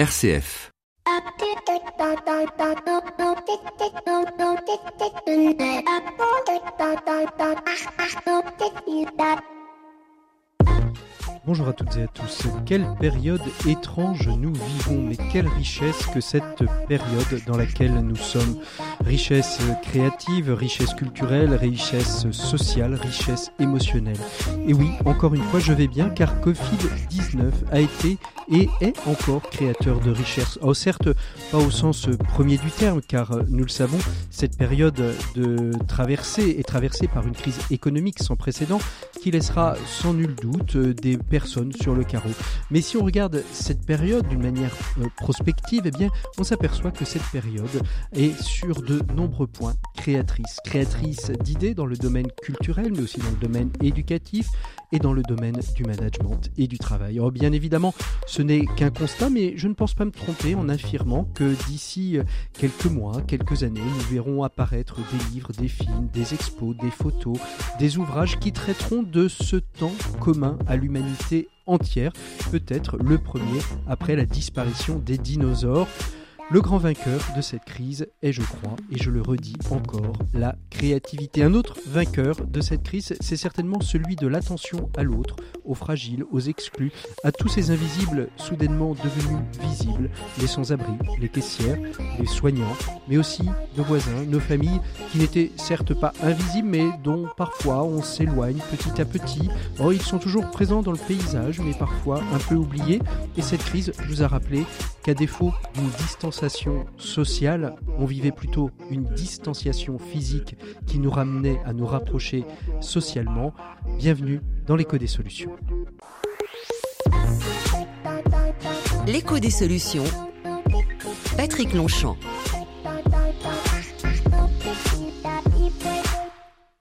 RCF. Bonjour à toutes et à tous. Quelle période étrange nous vivons, mais quelle richesse que cette période dans laquelle nous sommes. Richesse créative, richesse culturelle, richesse sociale, richesse émotionnelle. Et oui, encore une fois, je vais bien car Covid-19 a été et est encore créateur de richesse. Oh, certes, pas au sens premier du terme, car nous le savons, cette période de traversée est traversée par une crise économique sans précédent qui laissera sans nul doute des personnes sur le carreau. Mais si on regarde cette période d'une manière euh, prospective, eh bien, on s'aperçoit que cette période est sur de nombreux points créatrice. Créatrice d'idées dans le domaine culturel, mais aussi dans le domaine éducatif et dans le domaine du management et du travail. Alors, bien évidemment, ce n'est qu'un constat, mais je ne pense pas me tromper en affirmant que d'ici euh, quelques mois, quelques années, nous verrons apparaître des livres, des films, des expos, des photos, des ouvrages qui traiteront de ce temps commun à l'humanité entière, peut-être le premier après la disparition des dinosaures. Le grand vainqueur de cette crise est, je crois, et je le redis encore, la créativité. Un autre vainqueur de cette crise, c'est certainement celui de l'attention à l'autre, aux fragiles, aux exclus, à tous ces invisibles soudainement devenus visibles, les sans-abri, les caissières, les soignants, mais aussi nos voisins, nos familles, qui n'étaient certes pas invisibles, mais dont parfois on s'éloigne petit à petit. Oh, ils sont toujours présents dans le paysage, mais parfois un peu oubliés. Et cette crise nous a rappelé qu'à défaut d'une distanciation sociale, on vivait plutôt une distanciation physique qui nous ramenait à nous rapprocher socialement. Bienvenue dans l'écho des solutions. L'écho des solutions. Patrick Longchamp.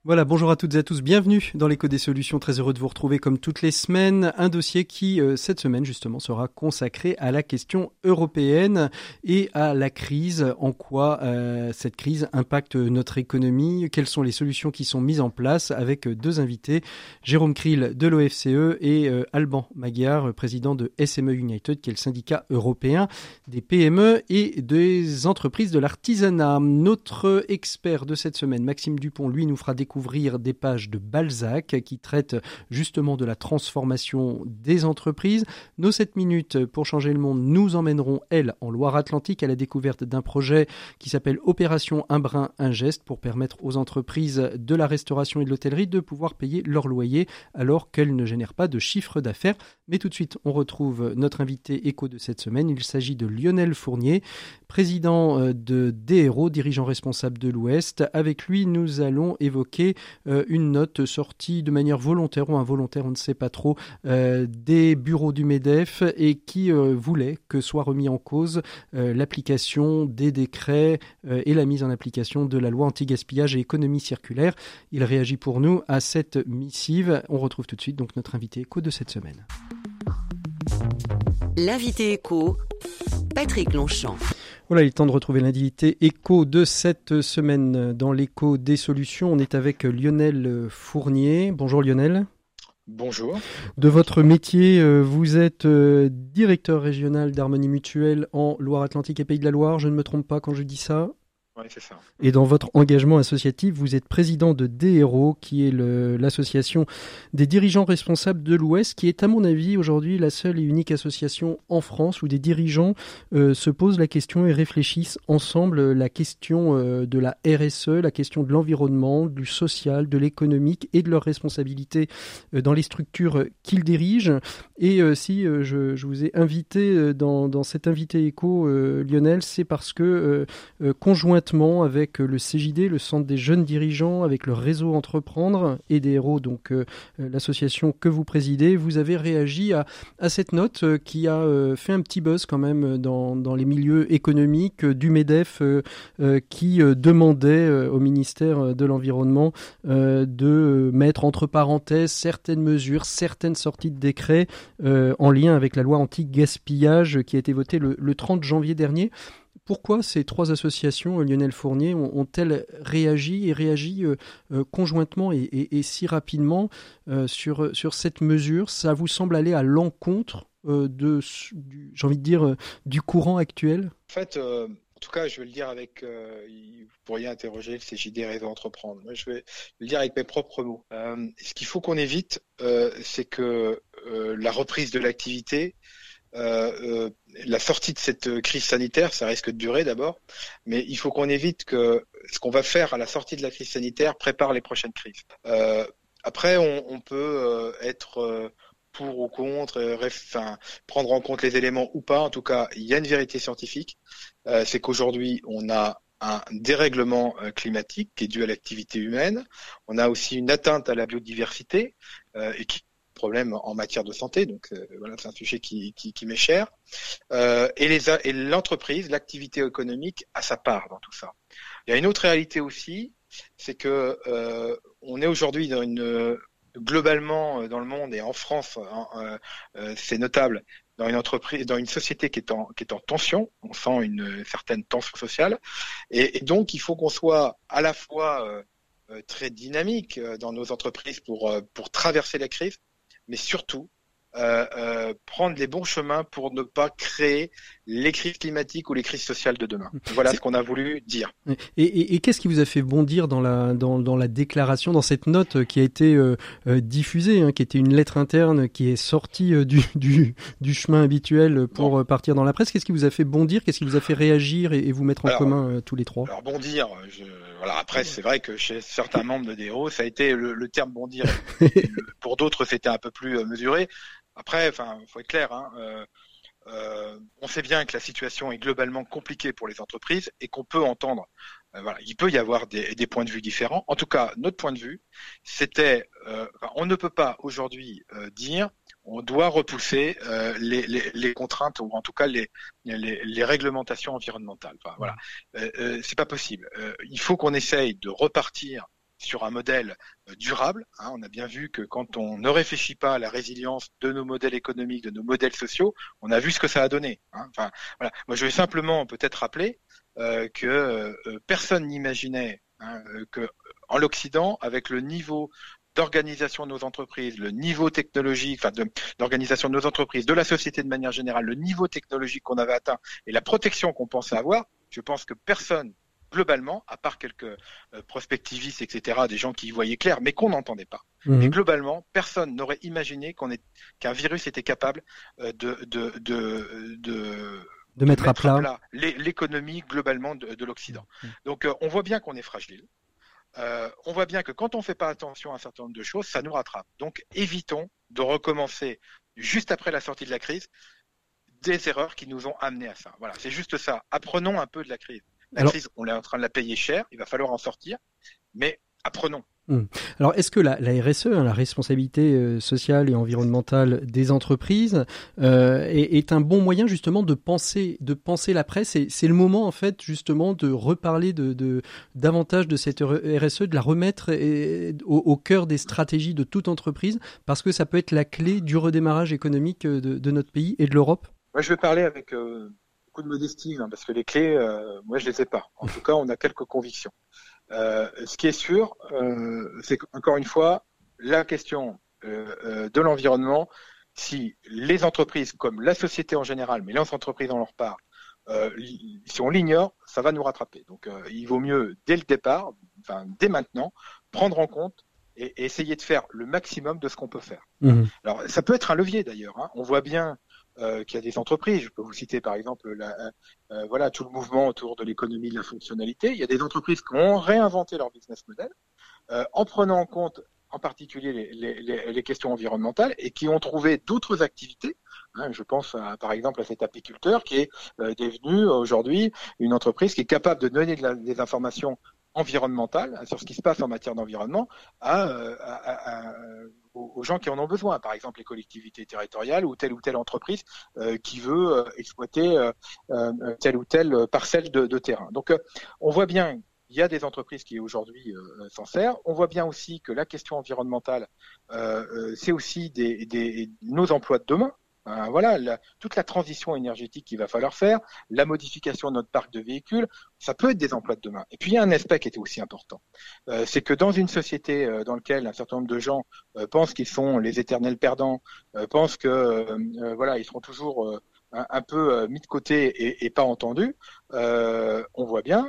Voilà, bonjour à toutes et à tous, bienvenue dans l'écho des solutions, très heureux de vous retrouver comme toutes les semaines, un dossier qui euh, cette semaine justement sera consacré à la question européenne et à la crise, en quoi euh, cette crise impacte notre économie, quelles sont les solutions qui sont mises en place? Avec deux invités, Jérôme Krill de l'OFCE et euh, Alban Magyar, président de SME United, qui est le syndicat européen des PME et des entreprises de l'artisanat. Notre expert de cette semaine, Maxime Dupont, lui nous fera découvrir découvrir des pages de Balzac qui traitent justement de la transformation des entreprises. Nos 7 minutes pour changer le monde nous emmèneront, elles, en Loire-Atlantique à la découverte d'un projet qui s'appelle Opération Un brin, un geste pour permettre aux entreprises de la restauration et de l'hôtellerie de pouvoir payer leur loyer alors qu'elles ne génèrent pas de chiffre d'affaires. Mais tout de suite, on retrouve notre invité écho de cette semaine. Il s'agit de Lionel Fournier, président euh, de DRO, dirigeant responsable de l'Ouest. Avec lui, nous allons évoquer euh, une note sortie de manière volontaire ou involontaire, on ne sait pas trop, euh, des bureaux du MEDEF et qui euh, voulait que soit remis en cause l'application des décrets et la mise en application de la loi anti-gaspillage et économie circulaire. Il réagit pour nous à cette missive. On retrouve tout de suite donc notre invité éco de cette semaine. L'invité éco, Patrick Longchamp. Voilà, il est temps de retrouver l'individualité écho de cette semaine dans l'écho des solutions. On est avec Lionel Fournier. Bonjour Lionel. Bonjour. De votre métier, euh, vous êtes euh, directeur régional d'Harmonie Mutuelle en Loire-Atlantique et Pays de la Loire. Je ne me trompe pas quand je dis ça et dans votre engagement associatif, vous êtes président de DRO, qui est l'association des dirigeants responsables de l'Ouest, qui est à mon avis aujourd'hui la seule et unique association en France où des dirigeants euh, se posent la question et réfléchissent ensemble la question euh, de la RSE, la question de l'environnement, du social, de l'économique et de leurs responsabilités euh, dans les structures qu'ils dirigent. Et si je, je, vous ai invité dans, dans cet invité écho, Lionel, c'est parce que conjointement avec le CJD, le Centre des jeunes dirigeants, avec le réseau Entreprendre et des héros, donc euh, euh, l'association que vous présidez, vous avez réagi à, cette note euh, qui a fait un petit buzz quand même dans, les milieux économiques du MEDEF qui demandait au ministère de l'Environnement de mettre entre parenthèses certaines mesures, certaines sorties de décrets en lien avec la loi anti-gaspillage qui a été votée le 30 janvier dernier. Pourquoi ces trois associations, euh, Lionel Fournier, ont-elles réagi et réagi euh, euh, conjointement et, si rapidement sur, sur cette mesure? Ça vous semble aller à l'encontre de, j'ai envie de dire, du courant actuel? En fait, en tout cas, je vais le dire avec, vous pourriez interroger le CJD Réseau Entreprendre. Moi, je vais le dire avec mes propres mots. ce qu'il faut qu'on évite, c'est que la reprise de l'activité euh, euh, la sortie de cette crise sanitaire, ça risque de durer d'abord, mais il faut qu'on évite que ce qu'on va faire à la sortie de la crise sanitaire prépare les prochaines crises. Euh, après, on, on peut euh, être euh, pour ou contre, enfin, prendre en compte les éléments ou pas. En tout cas, il y a une vérité scientifique, c'est qu'aujourd'hui, on a un dérèglement climatique qui est dû à l'activité humaine. On a aussi une atteinte à la biodiversité et qui problèmes en matière de santé. Donc euh, voilà, c'est un sujet qui, m'est cher. Euh, et les et l'entreprise, l'activité économique a sa part dans tout ça. Il y a une autre réalité aussi, c'est que euh, on est aujourd'hui dans une globalement dans le monde et en France, c'est notable dans une entreprise, dans une société qui est en, qui est en tension. On sent une certaine tension sociale, et, et donc il faut qu'on soit à la fois très dynamique dans nos entreprises pour pour traverser la crise, mais surtout euh, euh, prendre les bons chemins pour ne pas créer les crises climatiques ou les crises sociales de demain. Voilà ce qu'on a voulu dire. Et, qu'est-ce qui vous a fait bondir dans la, dans, dans la déclaration, dans cette note qui a été euh, diffusée, hein, qui était une lettre interne qui est sortie du, du, du chemin habituel pour partir dans la presse? Qu'est-ce qui vous a fait bondir? Qu'est-ce qui vous a fait réagir et, vous mettre en commun tous les trois? Alors bondir, je, voilà, après, c'est vrai que chez certains membres de DEO, ça a été le, terme bondir. pour d'autres, c'était un peu plus euh, mesuré. Après, enfin, faut être clair. Hein, euh, euh, on sait bien que la situation est globalement compliquée pour les entreprises et qu'on peut entendre. voilà, il peut y avoir des, points de vue différents. En tout cas, notre point de vue, c'était, on ne peut pas aujourd'hui dire on doit repousser euh, les, contraintes ou en tout cas les, les, réglementations environnementales. voilà, euh, euh, c'est pas possible. il faut qu'on essaye de repartir sur un modèle durable. Hein. on a bien vu que quand on ne réfléchit pas à la résilience de nos modèles économiques, de nos modèles sociaux, on a vu ce que ça a donné. Hein. Enfin, voilà. Moi, je vais simplement peut-être rappeler que personne n'imaginait hein, que en l'Occident, avec le niveau d'organisation de nos entreprises, le niveau technologique, enfin d'organisation de, nos entreprises, de la société de manière générale, le niveau technologique qu'on avait atteint et la protection qu'on pensait avoir, je pense que personne globalement, à part quelques euh, prospectivistes, etc., des gens qui y voyaient clair, mais qu'on n'entendait pas. Mhm. Mais globalement, personne n'aurait imaginé qu'on qu'un virus était capable euh, de, de, de, de de mettre, à plat, l'économie globalement de, l'Occident. Mhm. Donc euh, on voit bien qu'on est fragile. Euh, on voit bien que quand on ne fait pas attention à un certain nombre de choses, ça nous rattrape. Donc évitons de recommencer juste après la sortie de la crise des erreurs qui nous ont amenés à ça. Voilà, c'est juste ça. Apprenons un peu de la crise. La crise, on est en train de la payer cher, il va falloir en sortir, mais apprenons. Hmm. Alors, est-ce que la, RSE, hein, la responsabilité euh, sociale et environnementale des entreprises, euh, est, un bon moyen justement de penser, de penser la presse C'est le moment en fait justement de reparler de, davantage de cette RSE, de la remettre au, cœur des stratégies de toute entreprise, parce que ça peut être la clé du redémarrage économique euh, de, notre pays et de l'Europe? Moi, je vais parler avec beaucoup de modestie, hein, parce que les clés, moi, je les ai pas. En tout cas, on a quelques convictions. Euh, ce qui est sûr, euh, c'est qu'encore une fois, la question euh, de l'environnement, si les entreprises, comme la société en général, mais les entreprises en leur part, si on l'ignore, ça va nous rattraper. Donc, il vaut mieux dès le départ, enfin dès maintenant, prendre en compte et, essayer de faire le maximum de ce qu'on peut faire. Mmh. Alors, ça peut être un levier d'ailleurs. Hein. On voit bien euh, qu'il y a des entreprises. Je peux vous citer par exemple euh, euh, voilà tout le mouvement autour de l'économie de la fonctionnalité. Il y a des entreprises qui ont réinventé leur business model en prenant en compte en particulier les, questions environnementales et qui ont trouvé d'autres activités. Hein, je pense par exemple à cet apiculteur qui est devenu aujourd'hui une entreprise qui est capable de donner des informations environnementales sur ce qui se passe en matière d'environnement à, aux, gens qui en ont besoin, par exemple les collectivités territoriales ou telle ou telle entreprise euh, qui veut euh, exploiter euh, telle ou telle parcelle de, terrain. Donc on voit bien il y a des entreprises qui aujourd'hui s'en servent. On voit bien aussi que la question environnementale, c'est aussi des, nos emplois de demain. Hein, voilà, toute la transition énergétique qu'il va falloir faire, la modification de notre parc de véhicules, ça peut être des emplois de demain. Et puis il y a un aspect qui était aussi important, euh, c'est que dans une société euh, dans laquelle un certain nombre de gens euh, pensent qu'ils sont les éternels perdants, pensent que voilà, ils seront toujours un, peu mis de côté et, et pas entendus, on voit bien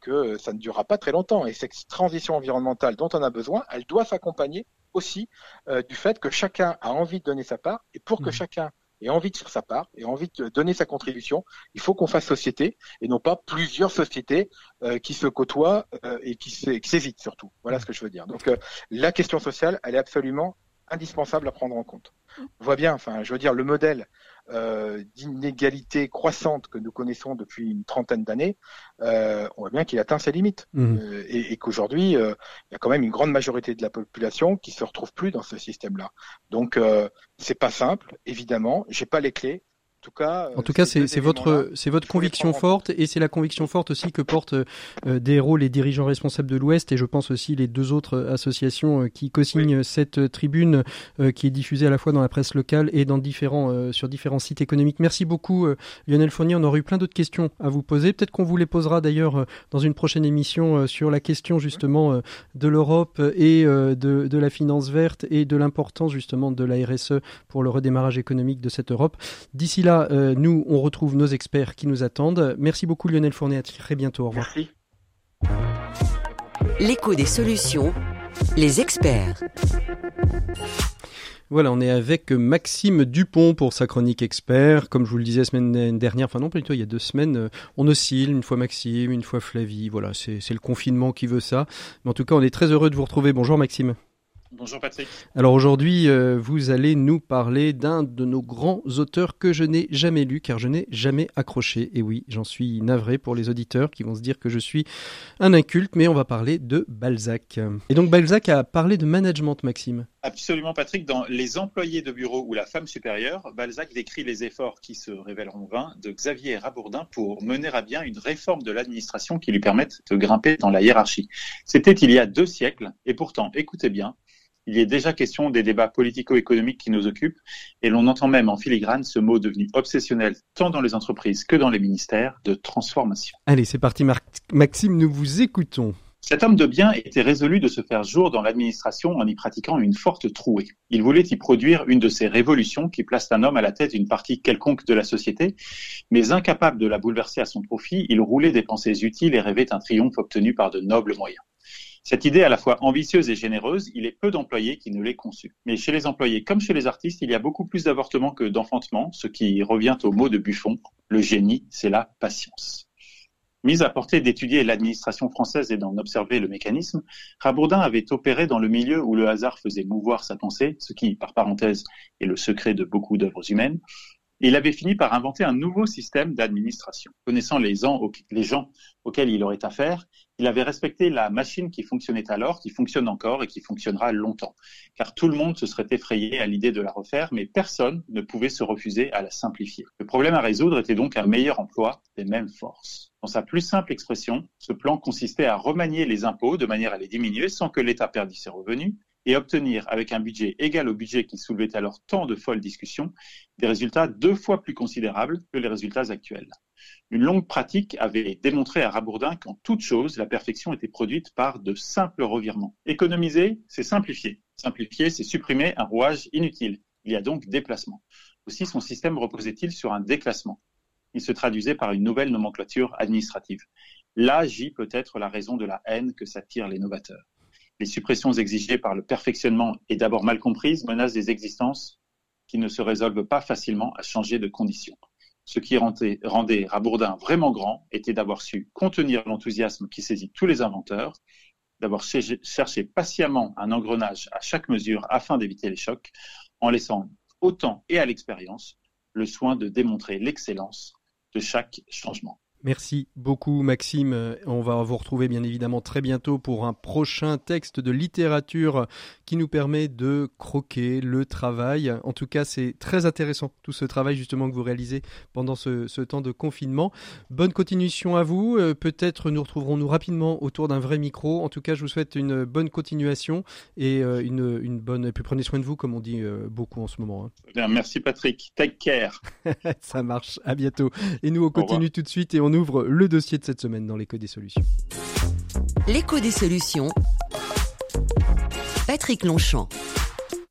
que ça ne durera pas très longtemps. Et cette transition environnementale dont on a besoin, elle doit s'accompagner aussi euh, du fait que chacun a envie de donner sa part et pour que mmh. chacun ait envie de faire sa part et envie de donner sa contribution, il faut qu'on fasse société et non pas plusieurs sociétés euh, qui se côtoient euh, et qui s'évitent surtout. Voilà mmh. ce que je veux dire. Donc la question sociale, elle est absolument indispensable à prendre en compte. On voit bien, enfin, je veux dire, le modèle euh, d'inégalité croissante que nous connaissons depuis une trentaine d'années, euh, on voit bien qu'il atteint ses limites mmh. euh, et, qu'aujourd'hui, il y a quand même une grande majorité de la population qui se retrouve plus dans ce système-là. Donc, c'est pas simple, évidemment. J'ai pas les clés, en tout cas, en tout cas, c'est votre c'est votre conviction forte et c'est la conviction forte aussi que portent euh, des héros les dirigeants responsables de l'Ouest et je pense aussi les deux autres associations euh, qui co-signent cette tribune euh, qui est diffusée à la fois dans la presse locale et dans différents sur différents sites économiques. Merci beaucoup Lionel Fournier. On aurait eu plein d'autres questions à vous poser. Peut-être qu'on vous les posera d'ailleurs dans une prochaine émission sur la question justement de l'Europe et de, de la finance verte et de l'importance justement de la RSE pour le redémarrage économique de cette Europe. D'ici là euh, nous, on retrouve nos experts qui nous attendent. Merci beaucoup Lionel Fournet, à très bientôt. Au revoir. Merci. L'écho des solutions, les experts. Voilà, on est avec Maxime Dupont pour sa chronique expert. Comme je vous le disais la semaine dernière, enfin non, plutôt il y a deux semaines, euh, on oscille, une fois Maxime, une fois Flavie. Voilà, c'est le confinement qui veut ça. Mais en tout cas, on est très heureux de vous retrouver. Bonjour Maxime. Bonjour Patrick. Alors aujourd'hui, euh, vous allez nous parler d'un de nos grands auteurs que je n'ai jamais lu car je n'ai jamais accroché. Et oui, j'en suis navré pour les auditeurs qui vont se dire que je suis un inculte, mais on va parler de Balzac. Et donc Balzac a parlé de management, Maxime. Absolument Patrick, dans Les employés de bureau ou la femme supérieure, Balzac décrit les efforts qui se révéleront vains de Xavier Rabourdin pour mener à bien une réforme de l'administration qui lui permette de grimper dans la hiérarchie. C'était il y a deux siècles et pourtant, écoutez bien, il est déjà question des débats politico-économiques qui nous occupent, et l'on entend même en filigrane ce mot devenu obsessionnel tant dans les entreprises que dans les ministères de transformation. Allez, c'est parti Maxime, nous vous écoutons. Cet homme de bien était résolu de se faire jour dans l'administration en y pratiquant une forte trouée. Il voulait y produire une de ces révolutions qui placent un homme à la tête d'une partie quelconque de la société, mais incapable de la bouleverser à son profit, il roulait des pensées utiles et rêvait un triomphe obtenu par de nobles moyens. Cette idée à la fois ambitieuse et généreuse, il est peu d'employés qui ne l'aient conçue. Mais chez les employés comme chez les artistes, il y a beaucoup plus d'avortements que d'enfantements, ce qui revient au mot de Buffon, le génie, c'est la patience. Mise à portée d'étudier l'administration française et d'en observer le mécanisme, Rabourdin avait opéré dans le milieu où le hasard faisait mouvoir sa pensée, ce qui, par parenthèse, est le secret de beaucoup d'œuvres humaines, il avait fini par inventer un nouveau système d'administration. Connaissant les gens, les gens auxquels il aurait affaire, il avait respecté la machine qui fonctionnait alors, qui fonctionne encore et qui fonctionnera longtemps. Car tout le monde se serait effrayé à l'idée de la refaire, mais personne ne pouvait se refuser à la simplifier. Le problème à résoudre était donc un meilleur emploi des mêmes forces. Dans sa plus simple expression, ce plan consistait à remanier les impôts de manière à les diminuer sans que l'État perdît ses revenus et obtenir, avec un budget égal au budget qui soulevait alors tant de folles discussions, des résultats deux fois plus considérables que les résultats actuels. Une longue pratique avait démontré à Rabourdin qu'en toute chose, la perfection était produite par de simples revirements. Économiser, c'est simplifier. Simplifier, c'est supprimer un rouage inutile. Il y a donc déplacement. Aussi, son système reposait-il sur un déclassement. Il se traduisait par une nouvelle nomenclature administrative. Là gît peut-être la raison de la haine que s'attirent les novateurs les suppressions exigées par le perfectionnement et d'abord mal comprises menacent des existences qui ne se résolvent pas facilement à changer de conditions. Ce qui rendait, Rabourdin vraiment grand était d'avoir su contenir l'enthousiasme qui saisit tous les inventeurs, d'avoir cherché patiemment un engrenage à chaque mesure afin d'éviter les chocs, en laissant autant et à l'expérience le soin de démontrer l'excellence de chaque changement. Merci beaucoup Maxime. Euh, on va vous retrouver bien évidemment très bientôt pour un prochain texte de littérature qui nous permet de croquer le travail. En tout cas, c'est très intéressant tout ce travail justement que vous réalisez pendant ce, temps de confinement. Bonne continuation à vous. Euh, peut-être nous retrouverons-nous rapidement autour d'un vrai micro. En tout cas, je vous souhaite une bonne continuation et euh, une, bonne. Et puis prenez soin de vous, comme on dit beaucoup en ce moment. Hein. Bien, merci Patrick. Take care. Ça marche. À bientôt. Et nous, on continue tout de suite et on ouvre le dossier de cette semaine dans l'écho des solutions. L'écho des solutions. Patrick Longchamp.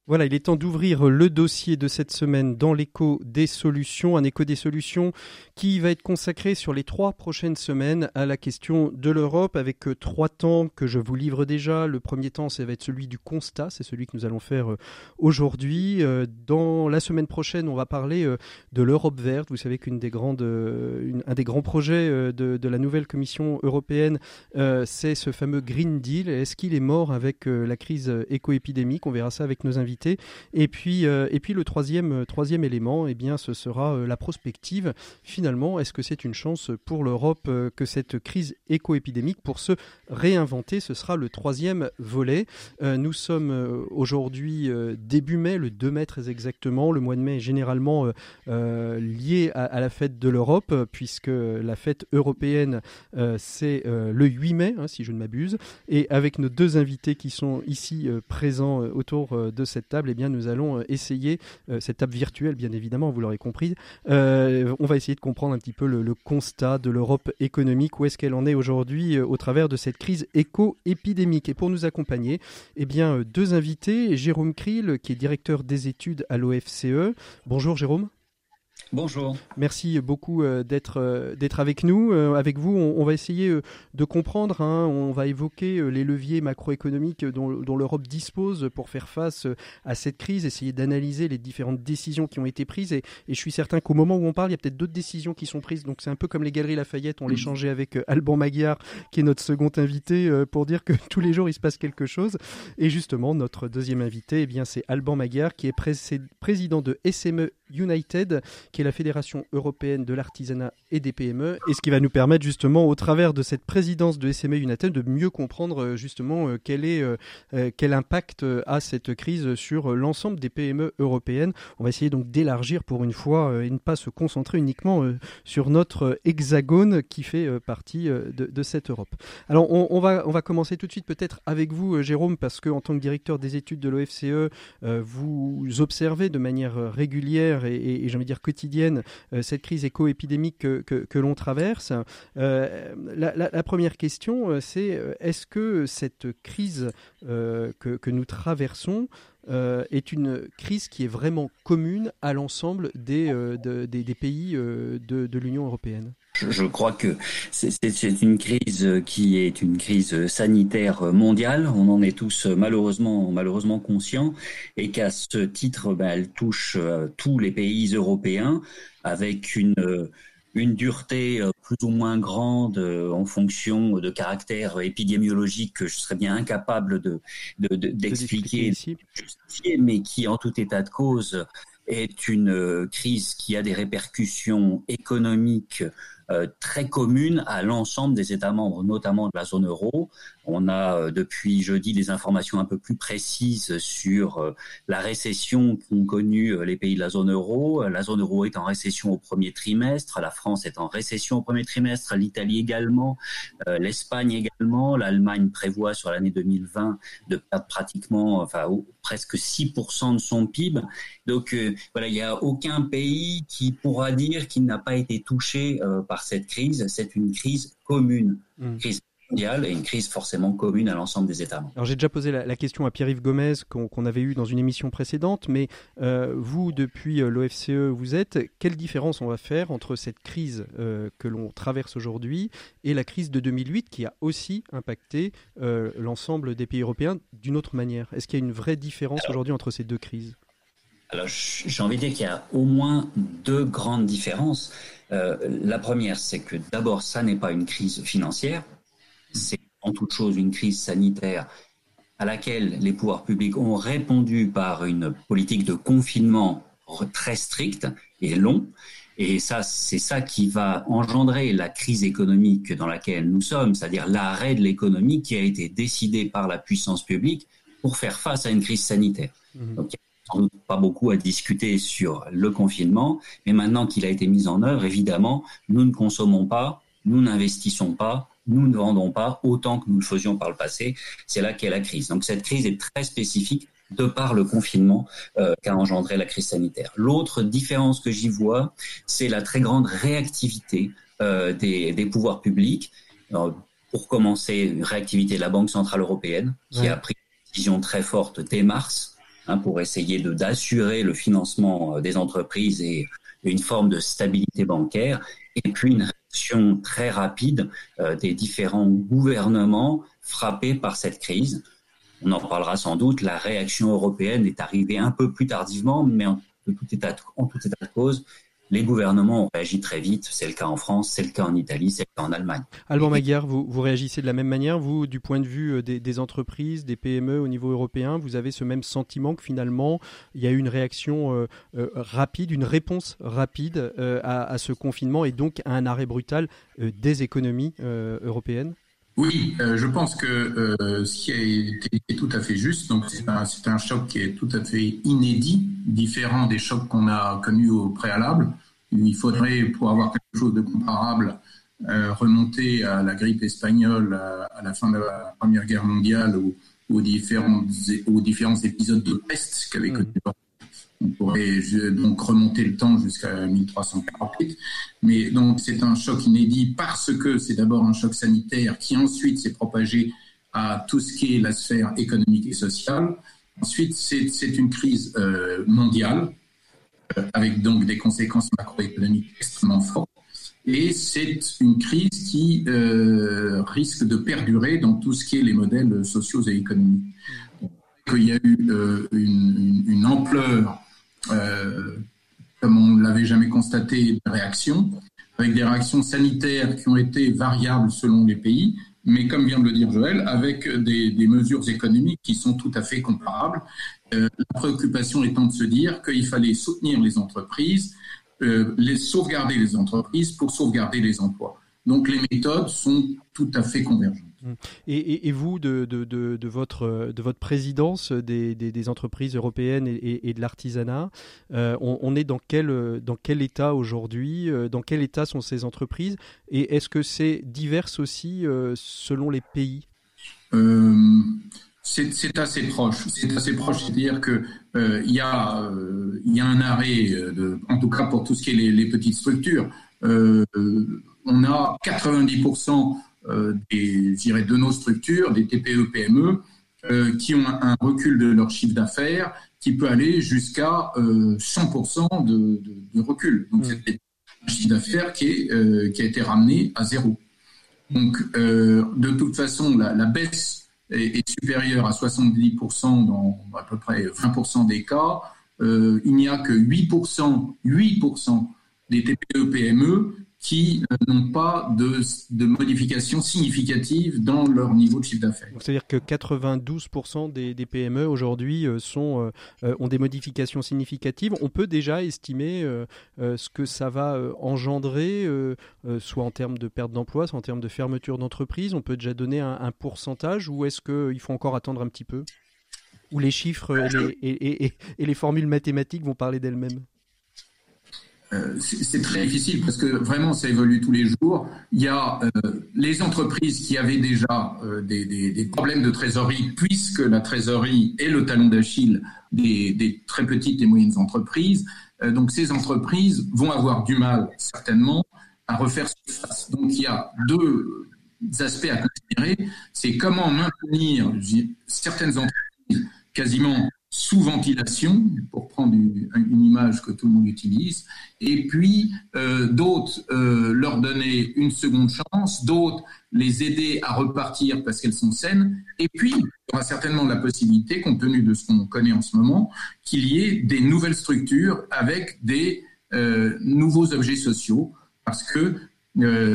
Voilà, il est temps d'ouvrir le dossier de cette semaine dans l'écho des solutions, un écho des solutions qui va être consacré sur les trois prochaines semaines à la question de l'Europe avec euh, trois temps que je vous livre déjà. Le premier temps, ça va être celui du constat, c'est celui que nous allons faire euh, aujourd'hui. Euh, dans la semaine prochaine, on va parler de l'Europe verte. Vous savez qu'une des grandes, un des grands projets de, de, la nouvelle Commission européenne, c'est ce fameux Green Deal. Est-ce qu'il est mort avec la crise éco-épidémique? On verra ça avec nos invités et puis, euh, et puis le troisième, euh, troisième élément, eh bien, ce sera euh, la prospective. Finalement, est-ce que c'est une chance pour l'Europe que cette crise éco-épidémique pour se réinventer Ce sera le troisième volet. nous sommes aujourd'hui début mai, le 2 mai très exactement. Le mois de mai est généralement lié à, la fête de l'Europe, puisque la fête européenne, c'est le 8 mai, hein, si je ne m'abuse. Et avec nos deux invités qui sont ici présents autour de cette table, eh bien, nous allons euh, essayer, euh, cette table virtuelle, bien évidemment, vous l'aurez compris, euh, on va essayer de comprendre un petit peu le, constat de l'Europe économique, où est-ce qu'elle en est aujourd'hui au travers de cette crise éco-épidémique. Et pour nous accompagner, eh bien, deux invités, Jérôme Kriel, qui est directeur des études à l'OFCE. Bonjour Jérôme. Bonjour. Merci beaucoup euh, d'être euh, d'être avec nous. Euh, avec vous, on, va essayer de comprendre. Hein. on va évoquer les leviers macroéconomiques dont, dont l'Europe dispose pour faire face à cette crise, essayer d'analyser les différentes décisions qui ont été prises. Et, je suis certain qu'au moment où on parle, il y a peut-être d'autres décisions qui sont prises. Donc c'est un peu comme les Galeries Lafayette. On mmh. l'échangeait avec Alban Maguiar, qui est notre second invité, pour dire que tous les jours il se passe quelque chose. Et justement, notre deuxième invité, eh bien c'est Alban Maguiar, qui est président de SME United, qui la Fédération européenne de l'artisanat et des PME, et ce qui va nous permettre justement, au travers de cette présidence de SME United, de mieux comprendre euh, justement euh, quel, est, euh, quel impact a cette crise sur l'ensemble des PME européennes. On va essayer donc d'élargir pour une fois et ne pas se concentrer uniquement sur notre hexagone qui fait partie de, cette Europe. Alors on, va, on va commencer tout de suite peut-être avec vous, Jérôme, parce que en tant que directeur des études de l'OFCE, vous observez de manière régulière et, j'ai envie de dire quotidienne euh, cette crise éco-épidémique que, l'on traverse. Euh, la, première question, euh, c'est est-ce que cette crise que, nous traversons est une crise qui est vraiment commune à l'ensemble des, des, pays de l'Union européenne? Je, crois que c'est une crise qui est une crise sanitaire mondiale. On en est tous malheureusement malheureusement conscients et qu'à ce titre, ben, elle touche euh, tous les pays européens avec une une dureté euh, plus ou moins grande euh, en fonction de caractères épidémiologiques que je serais bien incapable de d'expliquer, de, mais qui en tout état de cause est une crise qui a des répercussions économiques très commune à l'ensemble des États membres, notamment de la zone euro. On a euh, depuis jeudi des informations un peu plus précises sur euh, la récession qu'ont connue les pays de la zone euro. La zone euro est en récession au premier trimestre, la France est en récession au premier trimestre, l'Italie également, l'Espagne également, l'Allemagne prévoit sur l'année 2020 de perdre pratiquement, enfin presque 6% de son PIB. Donc voilà, il n'y a aucun pays qui pourra dire qu'il n'a pas été touché par cette crise, c'est une crise commune, une mm. crise mondiale et une crise forcément commune à l'ensemble des États membres. Alors j'ai déjà posé la, question à Pierre-Yves Gomez qu'on avait eu dans une émission précédente, mais euh, vous, depuis euh, l'OFCE, vous êtes, quelle différence on va faire entre cette crise euh, que l'on traverse aujourd'hui et la crise de 2008 qui a aussi impacté l'ensemble des pays européens d'une autre manière? Est-ce qu'il y a une vraie différence aujourd'hui entre ces deux crises? Alors, j'ai envie de dire qu'il y a au moins deux grandes différences. Euh, la première, c'est que d'abord, ça n'est pas une crise financière, c'est en toute chose une crise sanitaire à laquelle les pouvoirs publics ont répondu par une politique de confinement très stricte et long. Et ça, c'est ça qui va engendrer la crise économique dans laquelle nous sommes, c'est-à-dire l'arrêt de l'économie qui a été décidé par la puissance publique pour faire face à une crise sanitaire. Mmh. Donc, il n'y a doute pas beaucoup à discuter sur le confinement, mais maintenant qu'il a été mis en œuvre, évidemment, nous ne consommons pas, nous n'investissons pas, nous ne vendons pas autant que nous le faisions par le passé. C'est là qu'est la crise. Donc cette crise est très spécifique de par le confinement euh, qu'a engendré la crise sanitaire. L'autre différence que j'y vois, c'est la très grande réactivité euh, des, des, pouvoirs publics. Alors, pour commencer, une réactivité de la Banque centrale européenne, qui a pris une décision très forte dès mars hein, pour essayer de d'assurer le financement euh, des entreprises et une forme de stabilité bancaire, et puis une réaction très rapide euh, des différents gouvernements frappés par cette crise. On en parlera sans doute, la réaction européenne est arrivée un peu plus tardivement, mais en tout état en tout état de cause, les gouvernements ont réagi très vite. C'est le cas en France, c'est le cas en Italie, c'est le cas en Allemagne. Alban Maguire, vous, vous, réagissez de la même manière. Vous, du point de vue euh, des, entreprises, des PME au niveau européen, vous avez ce même sentiment que finalement, il y a eu une réaction euh, euh, rapide, une réponse rapide à, ce confinement et donc à un arrêt brutal des économies européennes? Oui, euh, je pense que euh, ce qui a été est tout à fait juste. Donc c'est un, un, choc qui est tout à fait inédit, différent des chocs qu'on a connus au préalable. Il faudrait, pour avoir quelque chose de comparable, euh, remonter à la grippe espagnole à, la fin de la Première Guerre mondiale ou aux différents, aux différents épisodes de peste qu'avait mmh. connu on pourrait donc remonter le temps jusqu'à 1348. Mais donc c'est un choc inédit parce que c'est d'abord un choc sanitaire qui ensuite s'est propagé à tout ce qui est la sphère économique et sociale. Ensuite, c'est une crise euh, mondiale euh, avec donc des conséquences macroéconomiques extrêmement fortes. Et c'est une crise qui euh, risque de perdurer dans tout ce qui est les modèles sociaux et économiques. Il y a eu une, ampleur comme on ne l'avait jamais constaté, des réactions, avec des réactions sanitaires qui ont été variables selon les pays, mais comme vient de le dire Joël, avec des, mesures économiques qui sont tout à fait comparables. Euh, la préoccupation étant de se dire qu'il fallait soutenir les entreprises, euh, les sauvegarder les entreprises pour sauvegarder les emplois. Donc les méthodes sont tout à fait convergentes. Et, vous, de, votre, de votre présidence des, entreprises européennes et, de l'artisanat, euh, on, est dans quel, état aujourd'hui euh, Dans quel état sont ces entreprises Et est-ce que c'est divers aussi euh, selon les pays? C'est assez proche. C'est assez proche, c'est-à-dire que il y, a, un arrêt, en tout cas pour tout ce qui est les, petites structures. on a 90% euh, des, de nos structures, des TPE-PME, euh, qui ont un, recul de leur chiffre d'affaires qui peut aller jusqu'à 100% euh, de, de, recul. Donc, mmh. c'est un chiffre d'affaires qui, est, qui a été ramené à zéro. Donc, de toute façon, la, la baisse est, est, supérieure à 70% dans à peu près 20% des cas. il n'y a que 8%, 8% des TPE-PME qui euh, n'ont pas de, de modifications significatives dans leur niveau de chiffre d'affaires. C'est-à-dire que 92% des, des, PME aujourd'hui euh, sont euh, ont des modifications significatives. On peut déjà estimer ce que ça va engendrer, soit en termes de perte d'emploi, soit en termes de fermeture d'entreprise. On peut déjà donner un, un pourcentage ou est-ce qu'il faut encore attendre un petit peu? Ou les chiffres et, et, et les formules mathématiques vont parler d'elles-mêmes? C'est très difficile parce que vraiment ça évolue tous les jours. Il y a euh, les entreprises qui avaient déjà euh, des, des, des, problèmes de trésorerie puisque la trésorerie est le talon d'Achille des, des, très petites et moyennes entreprises. donc ces entreprises vont avoir du mal certainement à refaire surface. Donc il y a deux aspects à considérer. C'est comment maintenir certaines entreprises quasiment sous ventilation, pour prendre une, image que tout le monde utilise, et puis euh, d'autres euh, leur donner une seconde chance, d'autres les aider à repartir parce qu'elles sont saines, et puis il y aura certainement la possibilité, compte tenu de ce qu'on connaît en ce moment, qu'il y ait des nouvelles structures avec des euh, nouveaux objets sociaux, parce que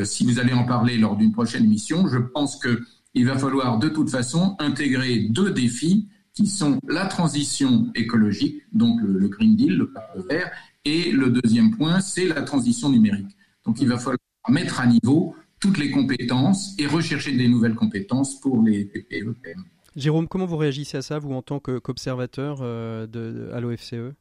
si vous allez en parler lors d'une prochaine émission, je pense qu'il va falloir de toute façon intégrer deux défis qui sont la transition écologique, donc le, Green Deal, le pacte vert, Et le deuxième point, c'est la transition numérique. Donc il va falloir mettre à niveau toutes les compétences et rechercher des nouvelles compétences pour les PPE. Jérôme, comment vous réagissez à ça, vous, en tant qu'observateur euh, à l'OFCE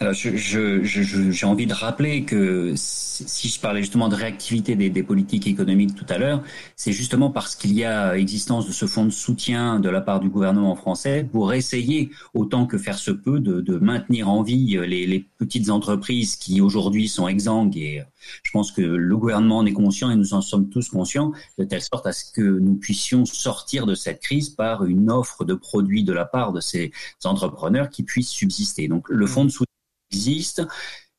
alors, j'ai je, je, envie de rappeler que si je parlais justement de réactivité des, des politiques économiques tout à l'heure, c'est justement parce qu'il y a existence de ce fonds de soutien de la part du gouvernement français pour essayer, autant que faire se peut, de, de maintenir en vie les, les, petites entreprises qui aujourd'hui sont exsangues. Et je pense que le gouvernement en est conscient et nous en sommes tous conscients, de telle sorte à ce que nous puissions sortir de cette crise par une offre de produits de la part de ces entrepreneurs qui puissent subsister. Donc, le fonds de soutien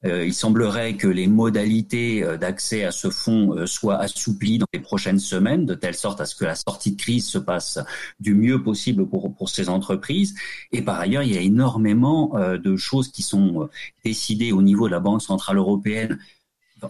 Euh, il semblerait que les modalités euh, d'accès à ce fonds euh, soient assouplies dans les prochaines semaines, de telle sorte à ce que la sortie de crise se passe du mieux possible pour ces entreprises. Et par ailleurs, il y a énormément de choses qui sont décidées au niveau de la Banque centrale européenne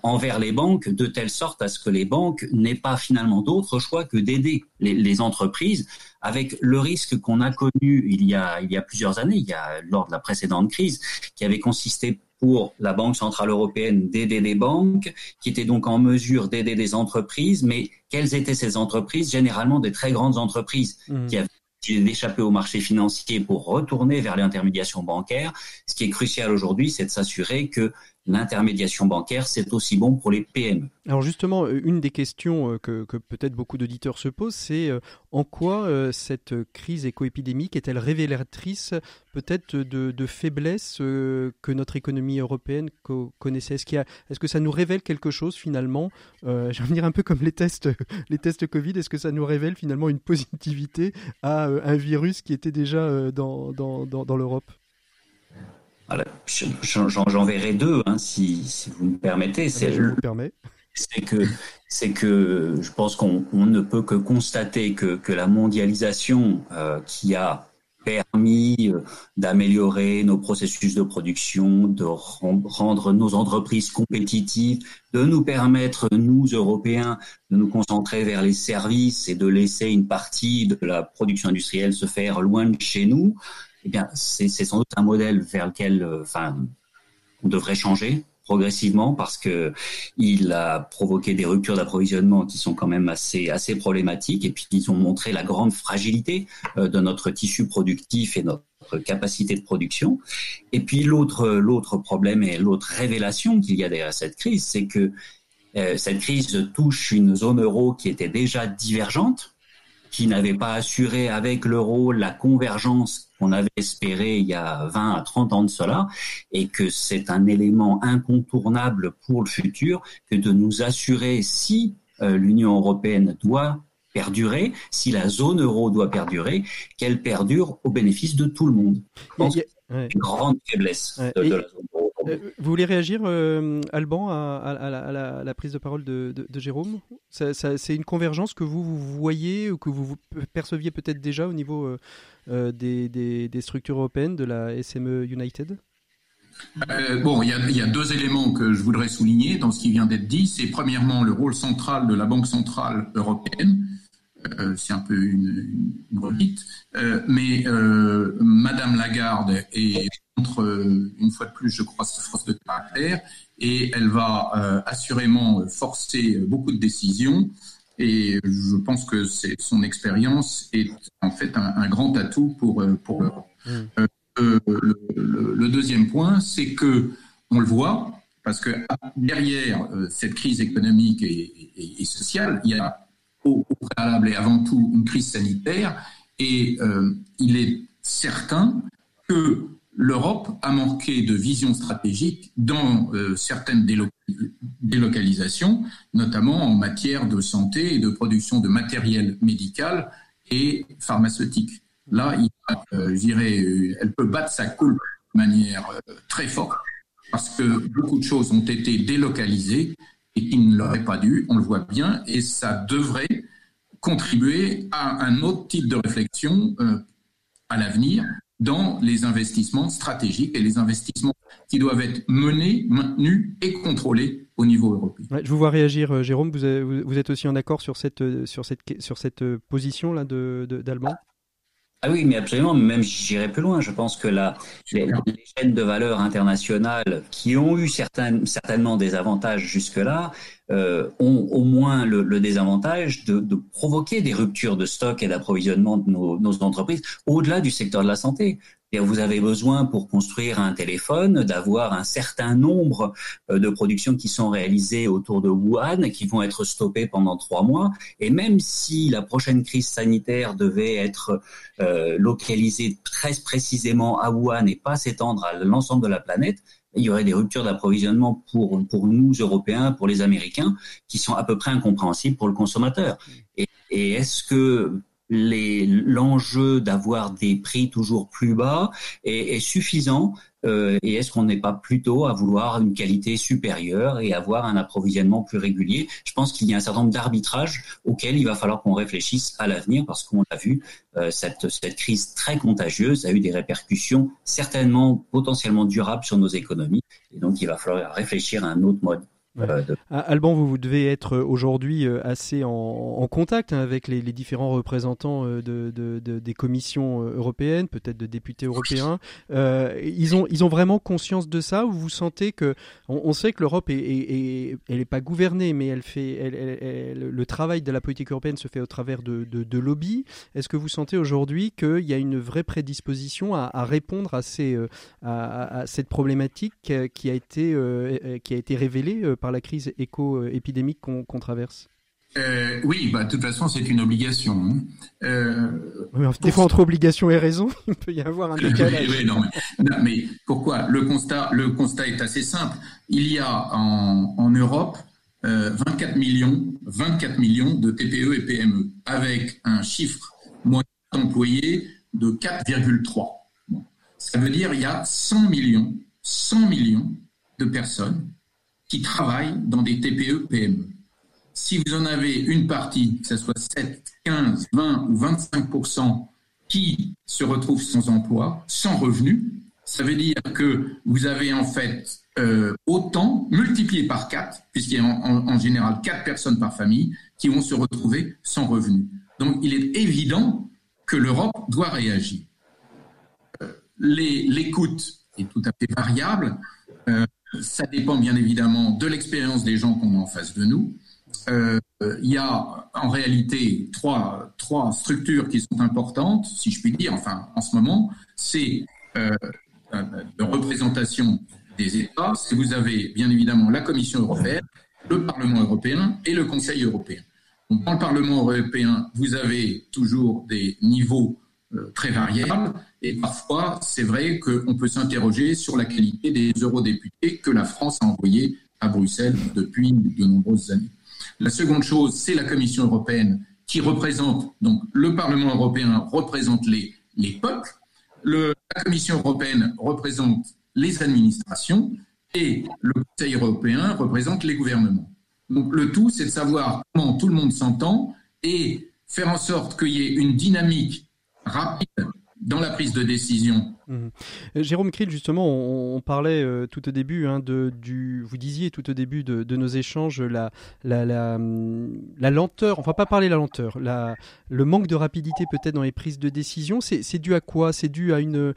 envers les banques, de telle sorte à ce que les banques n'aient pas finalement d'autre choix que d'aider les, les, entreprises, avec le risque qu'on a connu il y a, il y a plusieurs années, il y a lors de la précédente crise, qui avait consisté pour la Banque centrale européenne d'aider les banques, qui étaient donc en mesure d'aider des entreprises, mais quelles étaient ces entreprises? Généralement des très grandes entreprises mmh. qui avaient d'échapper au marché financier pour retourner vers l'intermédiation bancaire. Ce qui est crucial aujourd'hui, c'est de s'assurer que l'intermédiation bancaire, c'est aussi bon pour les PME. Alors justement, euh, une des questions euh, que, peut-être beaucoup d'auditeurs se posent, c'est euh, en quoi cette crise écoépidémique est-elle révélatrice peut-être de, faiblesses que notre économie européenne connaissait? Est-ce, est que ça nous révèle quelque chose finalement? Je vais dire un peu comme les tests, les tests Covid, est-ce que ça nous révèle finalement une positivité à un virus qui était déjà dans l'Europe? J'en verrai deux, hein, si, si, vous me permettez. C'est que c'est que je pense qu'on ne peut que constater que, que la mondialisation euh, qui a permis euh, d'améliorer nos processus de production, de rendre nos entreprises compétitives, de nous permettre, nous, Européens, de nous concentrer vers les services et de laisser une partie de la production industrielle se faire loin de chez nous, eh bien, c'est sans doute un modèle vers lequel, euh, enfin, on devrait changer progressivement parce que il a provoqué des ruptures d'approvisionnement qui sont quand même assez assez problématiques et puis ils ont montré la grande fragilité euh, de notre tissu productif et notre capacité de production. Et puis l'autre l'autre problème et l'autre révélation qu'il y a derrière cette crise, c'est que euh, cette crise touche une zone euro qui était déjà divergente qui n'avait pas assuré avec l'euro la convergence qu'on avait espérée il y a 20 à 30 ans de cela, et que c'est un élément incontournable pour le futur que de nous assurer si euh, l'Union européenne doit perdurer, si la zone euro doit perdurer, qu'elle perdure au bénéfice de tout le monde. une grande faiblesse de, la zone euro. Euh, vous voulez réagir, euh, Alban, à, la, prise de parole de, Jérôme? C'est une convergence que vous, voyez ou que vous, perceviez peut-être déjà au niveau euh, des, structures européennes de la SME United? Bon, il y, a, deux éléments que je voudrais souligner dans ce qui vient d'être dit. C'est premièrement le rôle central de la Banque centrale européenne. C'est un peu une, une mais Madame Lagarde est contre, euh, une fois de plus, je crois, sa force de caractère, et elle va euh, assurément forcer beaucoup de décisions. Et je pense que son expérience est en fait un, grand atout pour, euh, pour l'Europe. Mmh. le, deuxième point, c'est que on le voit, parce que derrière cette crise économique et, sociale, il y a au, préalable et avant tout une crise sanitaire, et il est certain que l'Europe a manqué de vision stratégique dans euh, certaines délocalisations, notamment en matière de santé et de production de matériel médical et pharmaceutique. Là, il, euh, euh, elle peut battre sa coule de manière très forte parce que beaucoup de choses ont été délocalisées et qui ne l'auraient pas dû, on le voit bien, et ça devrait contribuer à un autre type de réflexion à l'avenir dans les investissements stratégiques et les investissements qui doivent être menés, maintenus et contrôlés au niveau européen. je vous vois réagir, euh, Jérôme. Vous, êtes aussi en accord sur cette, euh, sur cette, sur cette euh, position là d'Allemand? Ah oui, mais absolument, même j'irai plus loin. Je pense que là, les, chaînes de valeur internationales qui ont eu certains, certainement des avantages jusque-là, euh, ont au moins le, le désavantage de, de, provoquer des ruptures de stock et d'approvisionnement de nos, nos entreprises au-delà du secteur de la santé. Vous avez besoin pour construire un téléphone d'avoir un certain nombre euh, de productions qui sont réalisées autour de Wuhan, qui vont être stoppées pendant trois mois. Et même si la prochaine crise sanitaire devait être euh, localisée très précisément à Wuhan et pas s'étendre à l'ensemble de la planète, il y aurait des ruptures d'approvisionnement pour, pour nous, Européens, pour les Américains, qui sont à peu près incompréhensibles pour le consommateur. Et, et est-ce que l'enjeu d'avoir des prix toujours plus bas est, suffisant euh, et est-ce qu'on n'est pas plutôt à vouloir une qualité supérieure et avoir un approvisionnement plus régulier? Je pense qu'il y a un certain nombre d'arbitrages auxquels il va falloir qu'on réfléchisse à l'avenir parce qu'on a vu euh, cette, cette crise très contagieuse a eu des répercussions certainement potentiellement durables sur nos économies. Et donc il va falloir réfléchir à un autre mode ah, Alban, vous, vous devez être euh, aujourd'hui euh, assez en, contact hein, avec les, différents représentants euh, de, des commissions européennes, peut-être de députés européens. ils, ont, ils ont vraiment conscience de ça ou vous sentez que on, sait que l'Europe est, elle n'est pas gouvernée, mais elle fait elle, le travail de la politique européenne se fait au travers de, de, lobbies. Est-ce que vous sentez aujourd'hui qu'il y a une vraie prédisposition à, répondre à, ces, à, cette problématique qui a été, qui a été révélée par la crise éco-épidémique qu'on traverse euh, oui, bah, de toute façon, c'est une obligation. Hein. Euh, des fois, entre obligation et raison, il peut y avoir un décalage. mais, pourquoi? Le constat, le constat est assez simple. Il y a en, Europe 24 euh, millions, 24 millions de TPE et PME, avec un chiffre moyen d'employés de 4,3. Ça veut dire il y a 100 millions, 100 millions de personnes qui travaillent dans des TPE, PME. Si vous en avez une partie, que ce soit 7, 15, 20 ou 25% qui se retrouvent sans emploi, sans revenu, ça veut dire que vous avez en fait euh, autant, multiplié par 4, puisqu'il y a en, général 4 personnes par famille, qui vont se retrouver sans revenu. Donc il est évident que l'Europe doit réagir. Euh, l'écoute est tout à fait variable. Euh, ça dépend bien évidemment de l'expérience des gens qu'on a en face de nous. Euh, il y a en réalité trois, trois structures qui sont importantes, si je puis dire, enfin en ce moment, c'est euh, euh de représentation des États, vous avez bien évidemment la Commission européenne, le Parlement européen et le Conseil européen. Dans le Parlement européen, vous avez toujours des niveaux euh, très variables et parfois, c'est vrai qu'on peut s'interroger sur la qualité des eurodéputés que la France a envoyés à Bruxelles depuis de nombreuses années. La seconde chose, c'est la Commission européenne qui représente, donc le Parlement européen représente les, les peuples, le, la Commission européenne représente les administrations et le Conseil européen représente les gouvernements. Donc le tout, c'est de savoir comment tout le monde s'entend et faire en sorte qu'il y ait une dynamique rapide dans la prise de décision. Mhm. Euh, Jérôme Krill, justement, on, parlait euh, tout au début hein, de, vous disiez tout au début de, nos échanges la, la, lenteur, va pas parler la lenteur, le manque de rapidité peut-être dans les prises de décision. C'est dû à quoi? C'est dû à une,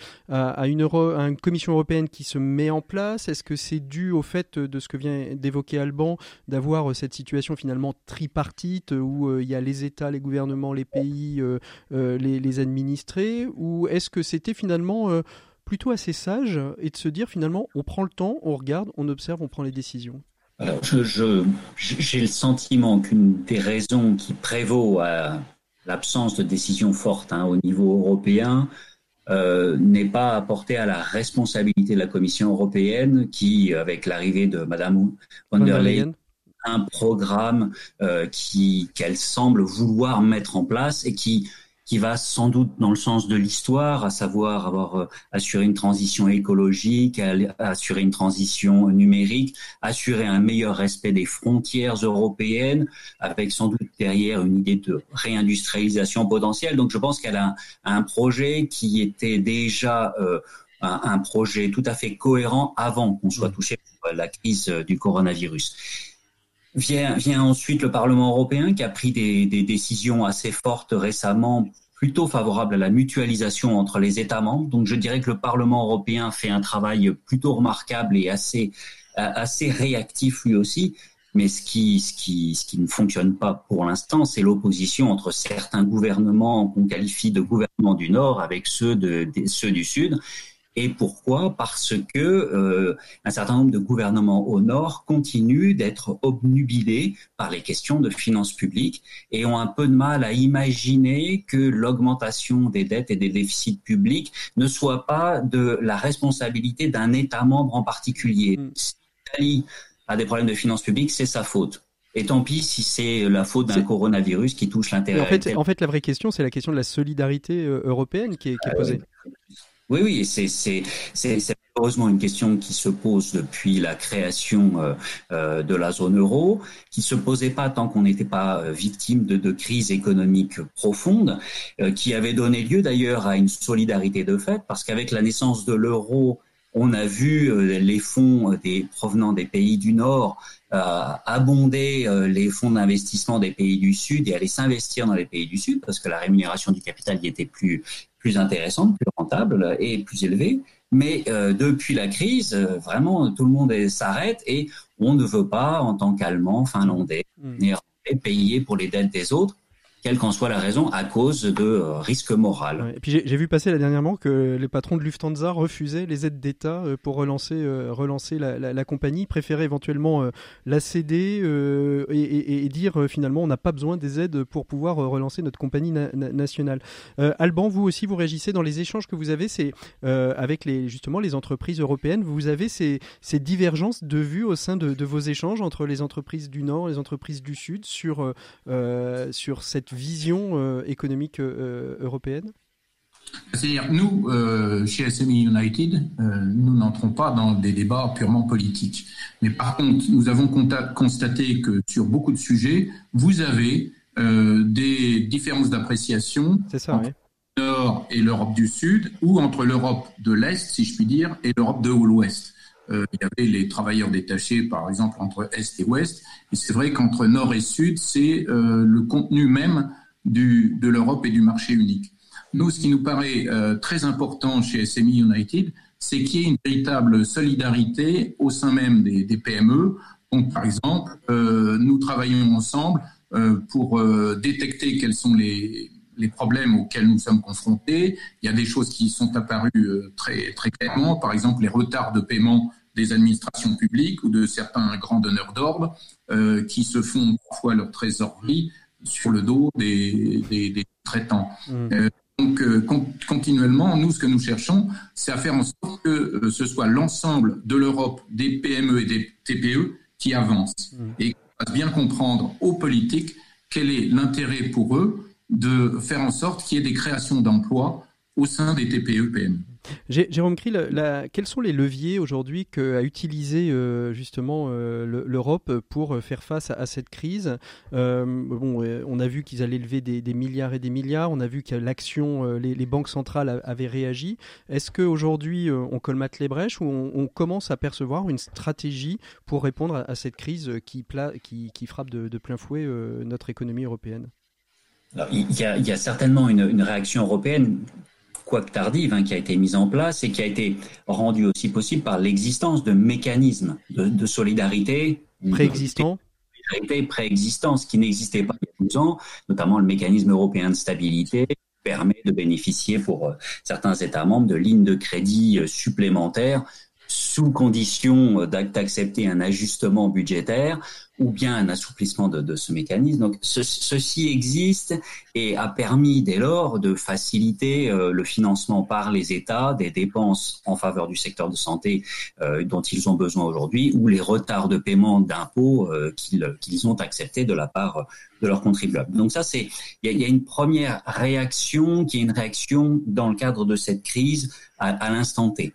commission européenne qui se met en place? Est-ce que c'est dû au fait de ce que vient d'évoquer Alban, d'avoir cette situation finalement tripartite où il y a les États, les gouvernements, les pays, les, les administrés? Ou est-ce que c'était finalement plutôt assez sage et de se dire finalement on prend le temps, on regarde, on observe, on prend les décisions. Alors je, j'ai le sentiment qu'une des raisons qui prévaut à l'absence de décision forte hein, au niveau européen euh, n'est pas apportée à la responsabilité de la Commission européenne qui, avec l'arrivée de Madame von der Leyen, un programme euh, qui qu'elle semble vouloir mettre en place et qui qui va sans doute dans le sens de l'histoire, à savoir avoir euh, assuré une transition écologique, assurer une transition numérique, assurer un meilleur respect des frontières européennes, avec sans doute derrière une idée de réindustrialisation potentielle. Donc je pense qu'elle a un, projet qui était déjà euh, un, projet tout à fait cohérent avant qu'on soit mmh. touché par la crise euh, du coronavirus. Vient, ensuite le Parlement européen qui a pris des, décisions assez fortes récemment plutôt favorable à la mutualisation entre les États membres. Donc je dirais que le Parlement européen fait un travail plutôt remarquable et assez réactif lui aussi. Mais ce qui, ne fonctionne pas pour l'instant, c'est l'opposition entre certains gouvernements qu'on qualifie de gouvernements du Nord avec ceux du Sud. Et pourquoi? Parce que euh, un certain nombre de gouvernements au Nord continuent d'être obnubilés par les questions de finances publiques et ont un peu de mal à imaginer que l'augmentation des dettes et des déficits publics ne soit pas de la responsabilité d'un État membre en particulier. Mm. Si l'Italie a des problèmes de finances publiques, c'est sa faute. Et tant pis si c'est la faute d'un coronavirus qui touche l'intérêt. En fait, en fait, la vraie question, c'est la question de la solidarité euh, européenne qui est, qui est ah posée. Oui, oui, c'est malheureusement une question qui se pose depuis la création euh, euh, de la zone euro, qui se posait pas tant qu'on n'était pas euh, victime de, de crises économiques profondes, qui avait donné lieu d'ailleurs à une solidarité de fait, parce qu'avec la naissance de l'euro, on a vu les fonds des, provenant des pays du Nord abonder les fonds d'investissement des pays du Sud et aller s'investir dans les pays du Sud parce que la rémunération du capital y était plus plus intéressante, plus rentable et plus élevée. Mais euh, depuis la crise, euh, vraiment, tout le monde s'arrête et on ne veut pas, en tant qu'Allemand, Finlandais, mmh. payer pour les dettes des autres quelle qu'en soit la raison, à cause de euh, risques moraux. et puis j'ai vu passer la dernièrement que les patrons de Lufthansa refusaient les aides d'État euh, pour relancer, euh, relancer la, compagnie, préféraient éventuellement la céder et, dire finalement on n'a pas besoin des aides pour pouvoir relancer notre compagnie nationale. Alban, vous aussi vous réagissez dans les échanges que vous avez, avec les justement les entreprises européennes, vous avez ces, ces divergences de vues au sein de, de, vos échanges entre les entreprises du Nord, et les entreprises du Sud sur sur cette vision euh, économique euh, européenne? C'est-à-dire, nous, euh, chez SME United, nous n'entrons pas dans des débats purement politiques. Mais par contre, nous avons constaté que sur beaucoup de sujets, vous avez des différences d'appréciation entre le Nord et l'Europe du Sud, ou entre l'Europe de l'Est, si je puis dire, et l'Europe de l'Ouest. Il y avait les travailleurs détachés, par exemple, entre Est et Ouest. Et c'est vrai qu'entre Nord et Sud, c'est le contenu même du, de l'Europe et du marché unique. Nous, ce qui nous paraît euh, très important chez SME United, c'est qu'il y ait une véritable solidarité au sein même des, des PME. Donc, par exemple, euh, nous travaillons ensemble euh, pour euh, détecter quels sont les, les problèmes auxquels nous sommes confrontés. Il y a des choses qui sont apparues euh, très, très clairement, par exemple les retards de paiement des administrations publiques ou de certains grands donneurs d'ordre euh, qui se font parfois leur trésorerie sur le dos des, des, des traitants. Mmh. Euh, donc, euh, continuellement, nous, ce que nous cherchons, c'est à faire en sorte que ce soit l'ensemble de l'Europe, des PME et des TPE qui avancent mmh. et qu'on fasse bien comprendre aux politiques quel est l'intérêt pour eux de faire en sorte qu'il y ait des créations d'emplois au sein des TPE-PME. Jérôme Krill, quels sont les leviers aujourd'hui qu'a utilisé euh, justement euh, l'Europe pour euh, faire face à, cette crise? Bon, On a vu qu'ils allaient lever des, milliards et des milliards, on a vu que l'action, les, banques centrales avaient réagi. Est-ce qu'aujourd'hui on colmate les brèches ou on, commence à percevoir une stratégie pour répondre à, cette crise qui, frappe de, plein fouet notre économie européenne? Il, y a, certainement une réaction européenne quoique tardive, hein, qui a été mise en place et qui a été rendue aussi possible par l'existence de mécanismes de, solidarité préexistants préexistants, ce qui n'existait pas il y a 12 ans, notamment le mécanisme européen de stabilité permet de bénéficier pour euh, certains États membres de lignes de crédit euh, supplémentaires sous condition euh, d'accepter un ajustement budgétaire ou bien un assouplissement de, ce mécanisme. Donc ceci existe et a permis dès lors de faciliter euh, le financement par les États des dépenses en faveur du secteur de santé euh, dont ils ont besoin aujourd'hui ou les retards de paiement d'impôts qu'ils ont acceptés de la part de leurs contribuables. Donc ça, c'est il y, a, une première réaction qui est une réaction dans le cadre de cette crise à l'instant T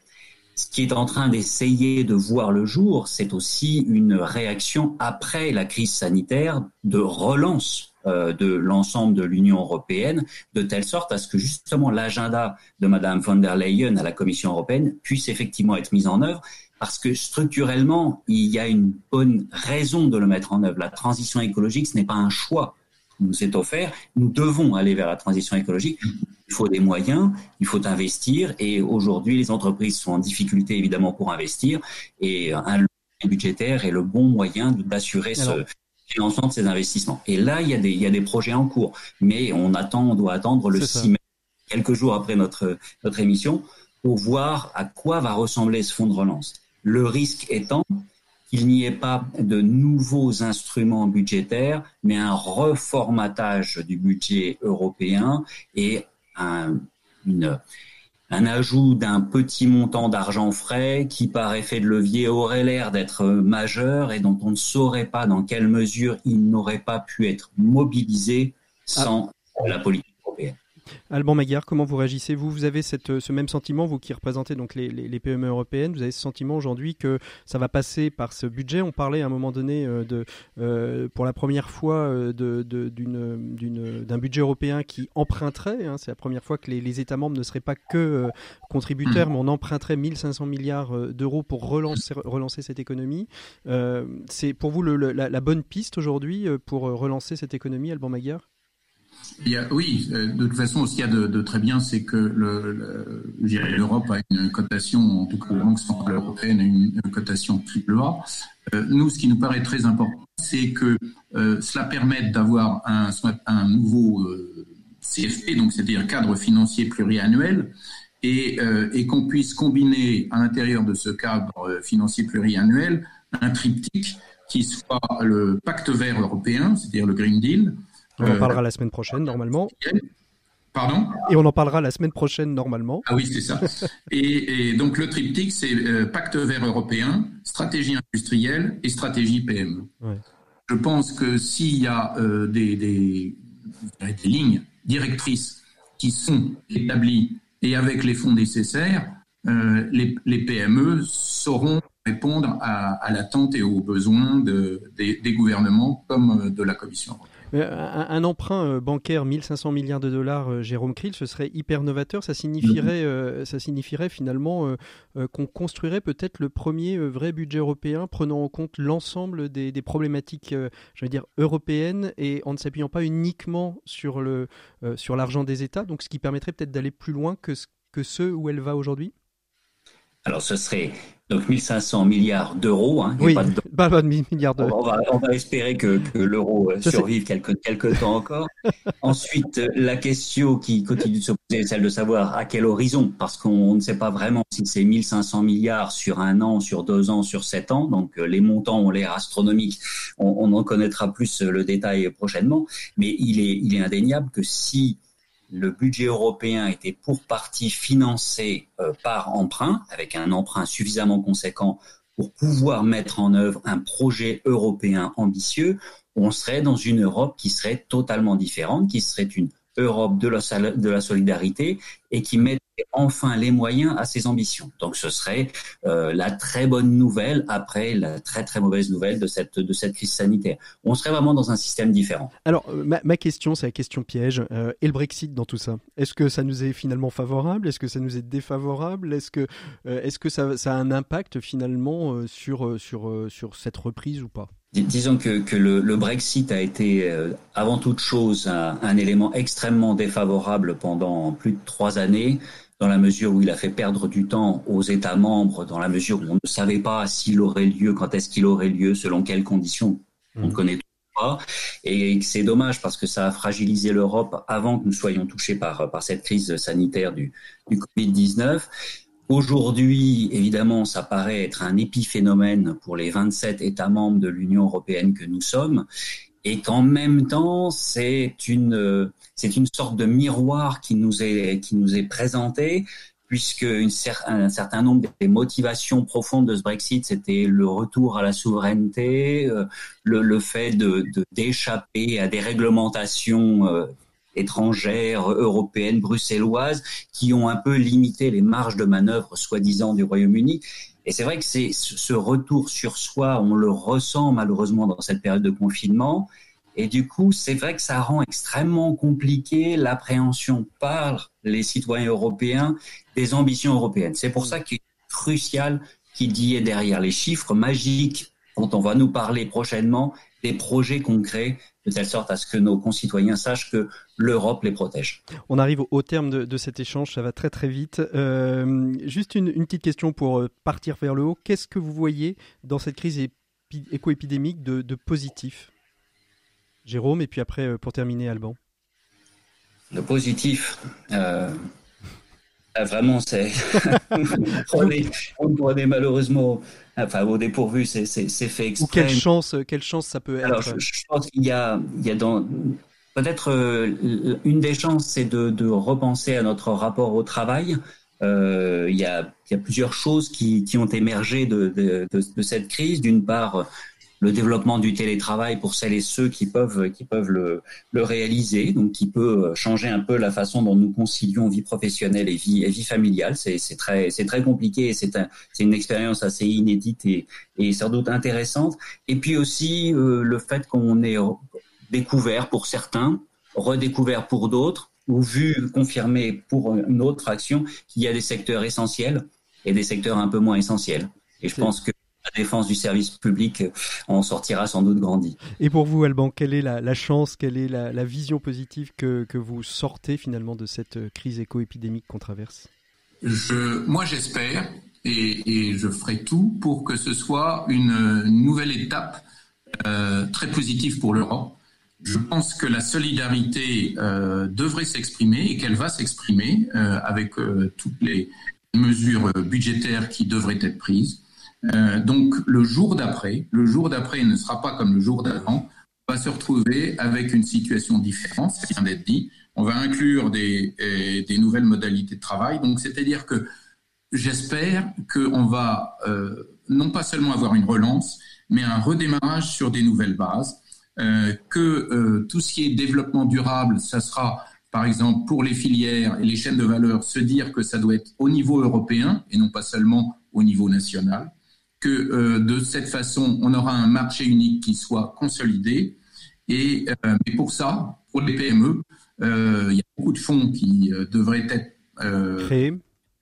ce qui est en train d'essayer de voir le jour, c'est aussi une réaction après la crise sanitaire de relance euh, de l'ensemble de l'Union européenne, de telle sorte à ce que justement l'agenda de Madame von der Leyen à la Commission européenne puisse effectivement être mis en œuvre, parce que structurellement, il y a une bonne raison de le mettre en œuvre. La transition écologique, ce n'est pas un choix nous est offert. Nous devons aller vers la transition écologique. Il faut des moyens, il faut investir. Et aujourd'hui, les entreprises sont en difficulté évidemment pour investir. Et un budgétaire est le bon moyen d'assurer ce financement de ces investissements. Et là, il y, a des, il y a des projets en cours. Mais on attend, on doit attendre le 6 mai, quelques jours après notre, notre émission, pour voir à quoi va ressembler ce fonds de relance. Le risque étant qu'il n'y ait pas de nouveaux instruments budgétaires, mais un reformatage du budget européen et un, un ajout d'un petit montant d'argent frais qui, par effet de levier, aurait l'air d'être majeur et dont on ne saurait pas dans quelle mesure il n'aurait pas pu être mobilisé sans la politique. Alban Maguire, comment vous réagissez? Vous Vous avez ce même sentiment, vous qui représentez donc les, PME européennes, vous avez ce sentiment aujourd'hui que ça va passer par ce budget? On parlait à un moment donné euh, euh, pour la première fois euh, d'un budget européen qui emprunterait. Hein, c'est la première fois que les, États membres ne seraient pas que contributeurs, mais on emprunterait 1500 milliards d'euros pour relancer, cette économie. c'est pour vous la, la, bonne piste aujourd'hui pour relancer cette économie, Alban Maguire? Oui, euh, de toute façon, ce qu'il y a de, très bien, c'est que l'Europe a une cotation, en tout cas la Banque centrale européenne a une, cotation triple A. Euh, nous, ce qui nous paraît très important, c'est que euh, cela permette d'avoir un, nouveau CFP, donc c'est-à-dire cadre financier pluriannuel, et, et qu'on puisse combiner à l'intérieur de ce cadre financier pluriannuel un triptyque qui soit le pacte vert européen, c'est-à-dire le Green Deal, on en parlera la semaine prochaine, normalement. Pardon? Et on en parlera la semaine prochaine, normalement. Ah oui, c'est ça. et, donc, le triptyque, c'est euh, pacte vert européen, stratégie industrielle et stratégie PME. Je pense que s'il y a euh, des, des, lignes directrices qui sont établies et avec les fonds nécessaires, euh, les, les, PME sauront répondre à, à l'attente et aux besoins de, des, des, gouvernements comme de la Commission européenne. Euh, un, emprunt euh, bancaire 1500 milliards de dollars, euh, Jérôme Krill, ce serait hyper novateur. Ça signifierait, mhm. ça signifierait finalement qu'on construirait peut-être le premier vrai budget européen prenant en compte l'ensemble des, problématiques, je veux dire, européennes et en ne s'appuyant pas uniquement sur le sur l'argent des États. Donc, ce qui permettrait peut-être d'aller plus loin que, que ceux où elle va aujourd'hui? Alors, ce serait donc 1500 milliards d'euros. Hein, oui, pas de, milliards d'euros. On, va, espérer que, l'euro euh, survive quelques, quelques temps encore. Ensuite, euh, la question qui continue de se poser est celle de savoir à quel horizon, parce qu'on ne sait pas vraiment si c'est 1500 milliards sur un an, sur deux ans, sur sept ans. Donc euh, les montants ont l'air astronomiques. On, on en connaîtra plus le détail prochainement. Mais il est, il est indéniable que si le budget européen était pour partie financé euh, par emprunt, avec un emprunt suffisamment conséquent pour pouvoir mettre en œuvre un projet européen ambitieux, on serait dans une Europe qui serait totalement différente, qui serait une Europe de la, solidarité et qui met enfin les moyens à ses ambitions. Donc ce serait euh, la très bonne nouvelle après la très très mauvaise nouvelle de cette de cette crise sanitaire. On serait vraiment dans un système différent. Alors euh, ma, question, c'est la question piège. Euh, et le Brexit dans tout ça? Est-ce que ça nous est finalement favorable? Est-ce que ça nous est défavorable? Est-ce que est-ce que ça, ça, a un impact finalement sur sur sur cette reprise ou pas? Disons que, que le, le, Brexit a été avant toute chose un, un, élément extrêmement défavorable pendant plus de trois années dans la mesure où il a fait perdre du temps aux États membres, dans la mesure où on ne savait pas s'il aurait lieu, quand est-ce qu'il aurait lieu, selon quelles conditions. On ne mmh. connaît pas. Et c'est dommage parce que ça a fragilisé l'Europe avant que nous soyons touchés par, par cette crise sanitaire du, du Covid-19. Aujourd'hui, évidemment, ça paraît être un épiphénomène pour les 27 États membres de l'Union européenne que nous sommes et qu'en même temps, c'est une, c'est une sorte de miroir qui nous est, qui nous est présenté, puisque une un certain nombre des motivations profondes de ce Brexit, c'était le retour à la souveraineté, euh, le, le, fait de, d'échapper à des réglementations euh, étrangères, européennes, bruxelloises, qui ont un peu limité les marges de manœuvre soi-disant du Royaume-Uni. Et c'est vrai que ce retour sur soi, on le ressent malheureusement dans cette période de confinement. Et du coup, c'est vrai que ça rend extrêmement compliqué l'appréhension par les citoyens européens des ambitions européennes. C'est pour ça qu'il est crucial qu'il y ait derrière les chiffres magiques dont on va nous parler prochainement des projets concrets de telle sorte à ce que nos concitoyens sachent que l'Europe les protège. On arrive au terme de, cet échange, ça va très très vite. Euh, juste une, petite question pour euh, partir vers le haut. Qu'est-ce que vous voyez dans cette crise éco-épidémique de, de, positif? Jérôme, et puis après, euh, pour terminer, Alban. Le positif, vraiment, c'est. on prenait malheureusement enfin au dépourvu, c'est fait exprès. Ou quelle chance, quelle chance ça peut être. Alors, je, pense qu'il y a, il y a dans peut-être euh, une des chances, c'est de, de, repenser à notre rapport au travail. Euh, il, y a, il y a plusieurs choses qui, qui ont émergé de, de, de cette crise. D'une part, le développement du télétravail pour celles et ceux qui peuvent qui peuvent le, le réaliser, donc qui peut changer un peu la façon dont nous concilions vie professionnelle et vie et vie familiale. C'est très c'est très compliqué et c'est un une expérience assez inédite et et sans doute intéressante. Et puis aussi euh, le fait qu'on ait découvert pour certains, redécouvert pour d'autres ou vu confirmé pour une autre action qu'il y a des secteurs essentiels et des secteurs un peu moins essentiels. Et je pense que la défense du service public en sortira sans doute grandi. Et pour vous, Alban, quelle est la, chance, quelle est la, vision positive que, vous sortez finalement de cette crise éco-épidémique qu'on traverse? Je, Moi, j'espère et, je ferai tout pour que ce soit une, nouvelle étape euh, très positive pour l'Europe. Je pense que la solidarité euh, devrait s'exprimer et qu'elle va s'exprimer euh, avec toutes les mesures budgétaires qui devraient être prises. Euh, donc le jour d'après, le jour d'après ne sera pas comme le jour d'avant. On va se retrouver avec une situation différente, ça vient d'être dit. On va inclure des, euh, des nouvelles modalités de travail. Donc c'est-à-dire que j'espère qu'on va euh, non pas seulement avoir une relance, mais un redémarrage sur des nouvelles bases. Que tout ce qui est développement durable, ça sera par exemple pour les filières et les chaînes de valeur, se dire que ça doit être au niveau européen et non pas seulement au niveau national que euh, de cette façon, on aura un marché unique qui soit consolidé. Et euh, mais pour ça, pour les PME, euh, il y a beaucoup de fonds qui devraient être créés.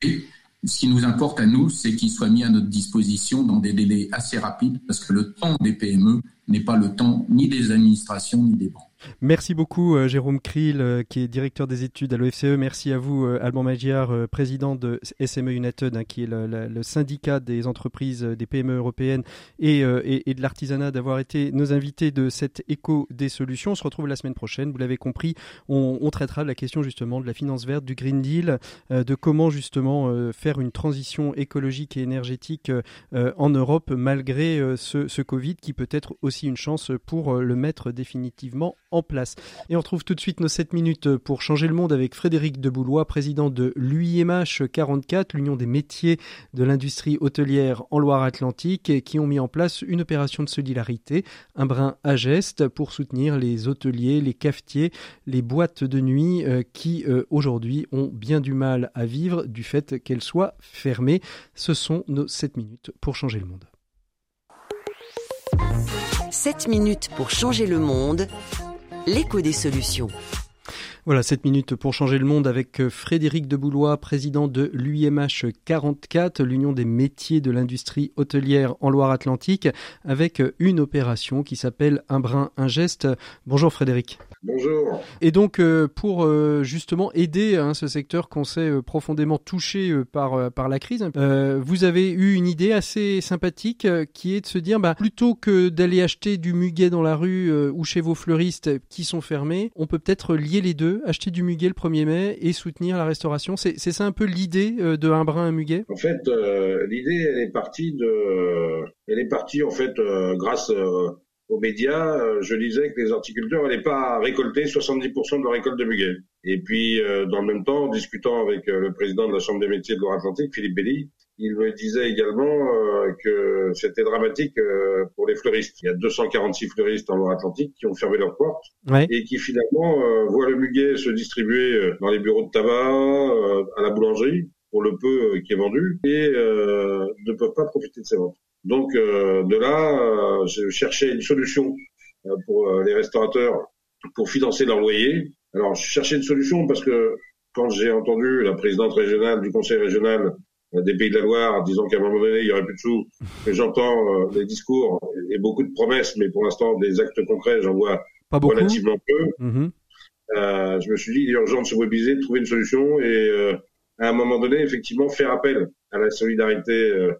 Et ce qui nous importe à nous, c'est qu'ils soient mis à notre disposition dans des délais assez rapides, parce que le temps des PME n'est pas le temps ni des administrations ni des banques. Merci beaucoup euh, Jérôme Kriel, euh, qui est directeur des études à l'OFCE. Merci à vous euh, Alban Magyar, président de SME United, hein, qui est le, syndicat des entreprises des PME européennes et, de l'artisanat, d'avoir été nos invités de cette écho des solutions. On se retrouve la semaine prochaine. Vous l'avez compris, on, on, traitera de la question justement de la finance verte, du Green Deal, de comment justement faire une transition écologique et énergétique en Europe malgré ce, ce Covid qui peut être aussi une chance pour le mettre définitivement en place. Et on retrouve tout de suite nos 7 minutes pour changer le monde avec Frédéric Deboulois, président de l'UIMH 44, l'Union des métiers de l'industrie hôtelière en Loire-Atlantique, qui ont mis en place une opération de solidarité, un brin à geste pour soutenir les hôteliers, les cafetiers, les boîtes de nuit euh, qui euh, aujourd'hui ont bien du mal à vivre du fait qu'elles soient fermées. Ce sont nos 7 minutes pour changer le monde. 7 minutes pour changer le monde l'écho des solutions. Voilà, 7 minutes pour changer le monde avec euh, Frédéric Deboulois, président de l'UIMH 44, l'Union des métiers de l'industrie hôtelière en Loire-Atlantique, avec euh, une opération qui s'appelle Un brin, un geste. Bonjour Frédéric. Bonjour. Et donc, euh, pour justement aider hein, ce secteur qu'on sait profondément touché par, par la crise, vous avez eu une idée assez sympathique qui est de se dire, bah, plutôt que d'aller acheter du muguet dans la rue ou chez vos fleuristes qui sont fermés, on peut peut-être lier les deux acheter du muguet le 1er mai et soutenir la restauration. C'est ça un peu l'idée euh, de un brin, un muguet? En fait, euh, l'idée, elle est partie de, elle est partie en fait euh, grâce aux médias. je disais que les horticulteurs n'allaient pas récolter 70% de leur récolte de muguet. Et puis, dans le même temps, en discutant avec le président de la Chambre des métiers de Loire-Atlantique, Philippe Belly, il me disait également euh, que c'était dramatique euh, pour les fleuristes. Il y a 246 fleuristes en Loire-Atlantique qui ont fermé leurs portes et qui finalement euh, voient le muguet se distribuer dans les bureaux de tabac, à la boulangerie pour le peu qui est vendu et ne peuvent pas profiter de ces ventes. Donc de là, je cherchais une solution pour les restaurateurs pour financer leur loyer. Alors je cherchais une solution parce que quand j'ai entendu la présidente régionale du conseil régional des Pays de la Loire, disant qu'à un moment donné, il y aurait plus de sous. J'entends des discours et beaucoup de promesses, mais pour l'instant, des actes concrets, j'en vois Pas relativement peu. Mhm. Euh, je me suis dit, il est urgent de se mobiliser, de trouver une solution et euh, à un moment donné, effectivement, faire appel à la solidarité euh, euh,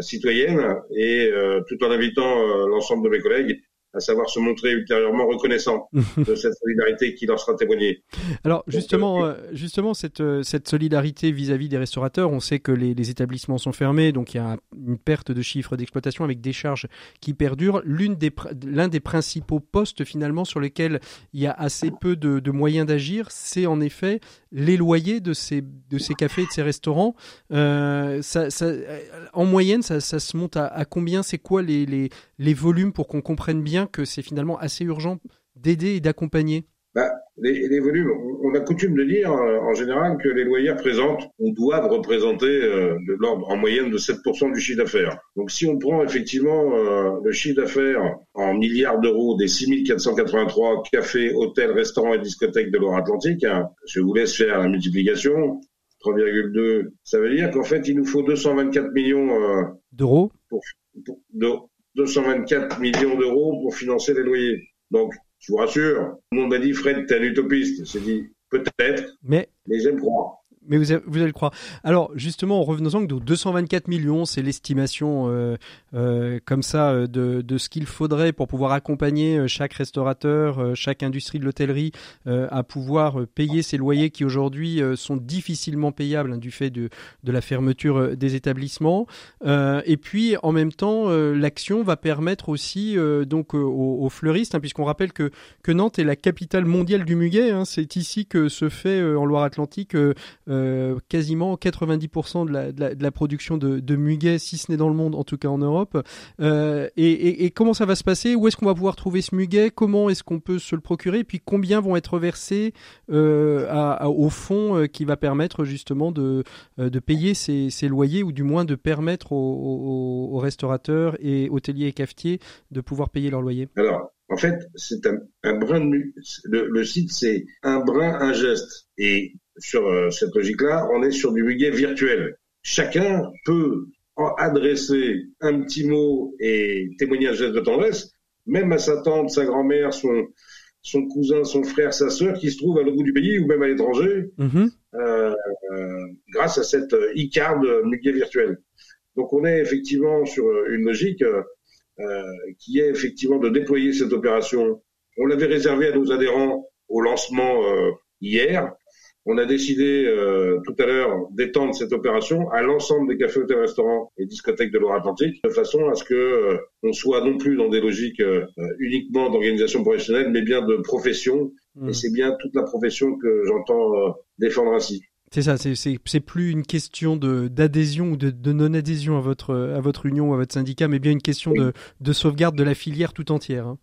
citoyenne et euh, tout en invitant euh, l'ensemble de mes collègues à savoir se montrer ultérieurement reconnaissant de cette solidarité qui leur sera témoignée. Alors justement, euh, justement cette, euh, cette solidarité vis-à-vis des restaurateurs, on sait que les, les établissements sont fermés, donc il y a un- une perte de chiffre d'exploitation avec des charges qui perdurent. L'une des, L'un des principaux postes finalement sur lesquels il y a assez peu de, de moyens d'agir, c'est en effet les loyers de ces, cafés et de ces restaurants. Euh, en moyenne, ça, se monte à, combien? C'est quoi les volumes pour qu'on comprenne bien que c'est finalement assez urgent d'aider et d'accompagner? Bah, les, les volumes, on a coutume de dire euh, en général que les loyers représentent ou doivent représenter euh, de l'ordre en moyenne de 7% du chiffre d'affaires. Donc si on prend effectivement euh, le chiffre d'affaires en milliards d'euros des 6483 cafés, hôtels, restaurants et discothèques de Loire-Atlantique, hein, je vous laisse faire la multiplication, 3,2, ça veut dire qu'en fait il nous faut 224 millions euh, d'euros pour, de 224 millions d'euros pour financer les loyers. Donc, je vous rassure, tout le monde m'a dit, Fred, t'es un utopiste. J'ai dit, peut-être, Mais mais j'aime croire. Mais vous, vous allez le croire. Alors, justement, revenons-en, donc 224 millions, c'est l'estimation euh, euh, comme ça euh, de, de ce qu'il faudrait pour pouvoir accompagner chaque restaurateur, chaque industrie de l'hôtellerie à pouvoir payer ces loyers qui aujourd'hui sont difficilement payables hein, du fait de, de la fermeture des établissements. Et puis, en même temps, l'action va permettre aussi donc aux, fleuristes, hein, puisqu'on rappelle que, Nantes est la capitale mondiale du muguet. hein, c'est ici que se fait en Loire-Atlantique euh, quasiment 90% de la, production de, muguet, si ce n'est dans le monde, en tout cas en Europe. Euh, et, comment ça va se passer? Où est-ce qu'on va pouvoir trouver ce muguet? Comment est-ce qu'on peut se le procurer? Et puis combien vont être versés euh, au fonds qui va permettre justement de, payer ces, loyers ou du moins de permettre aux, restaurateurs et hôteliers et cafetiers de pouvoir payer leurs loyers? Alors, en fait, c'est un, brin de le, le site, c'est un brin, un geste. Et sur euh, cette logique-là, on est sur du muguet virtuel. Chacun peut en adresser un petit mot et témoigner un geste de tendresse, même à sa tante, sa grand-mère, son, son cousin, son frère, sa sœur, qui se trouve à l'autre bout du pays ou même à l'étranger, Mhm. euh, euh, grâce à cette euh, e-card muguet virtuel. Donc on est effectivement sur une logique euh, qui est effectivement de déployer cette opération. On l'avait réservé à nos adhérents au lancement euh, hier. On a décidé euh, tout à l'heure d'étendre cette opération à l'ensemble des cafés, hôtels, restaurants et discothèques de Loire-Atlantique, de façon à ce que euh, on soit non plus dans des logiques euh, uniquement d'organisation professionnelle, mais bien de profession. Mhm. Et c'est bien toute la profession que j'entends euh, défendre ainsi. C'est ça, c'est- plus une question de d'adhésion ou de, de non-adhésion à votre à votre union ou à votre syndicat, mais bien une question de, de sauvegarde de la filière tout entière. hein.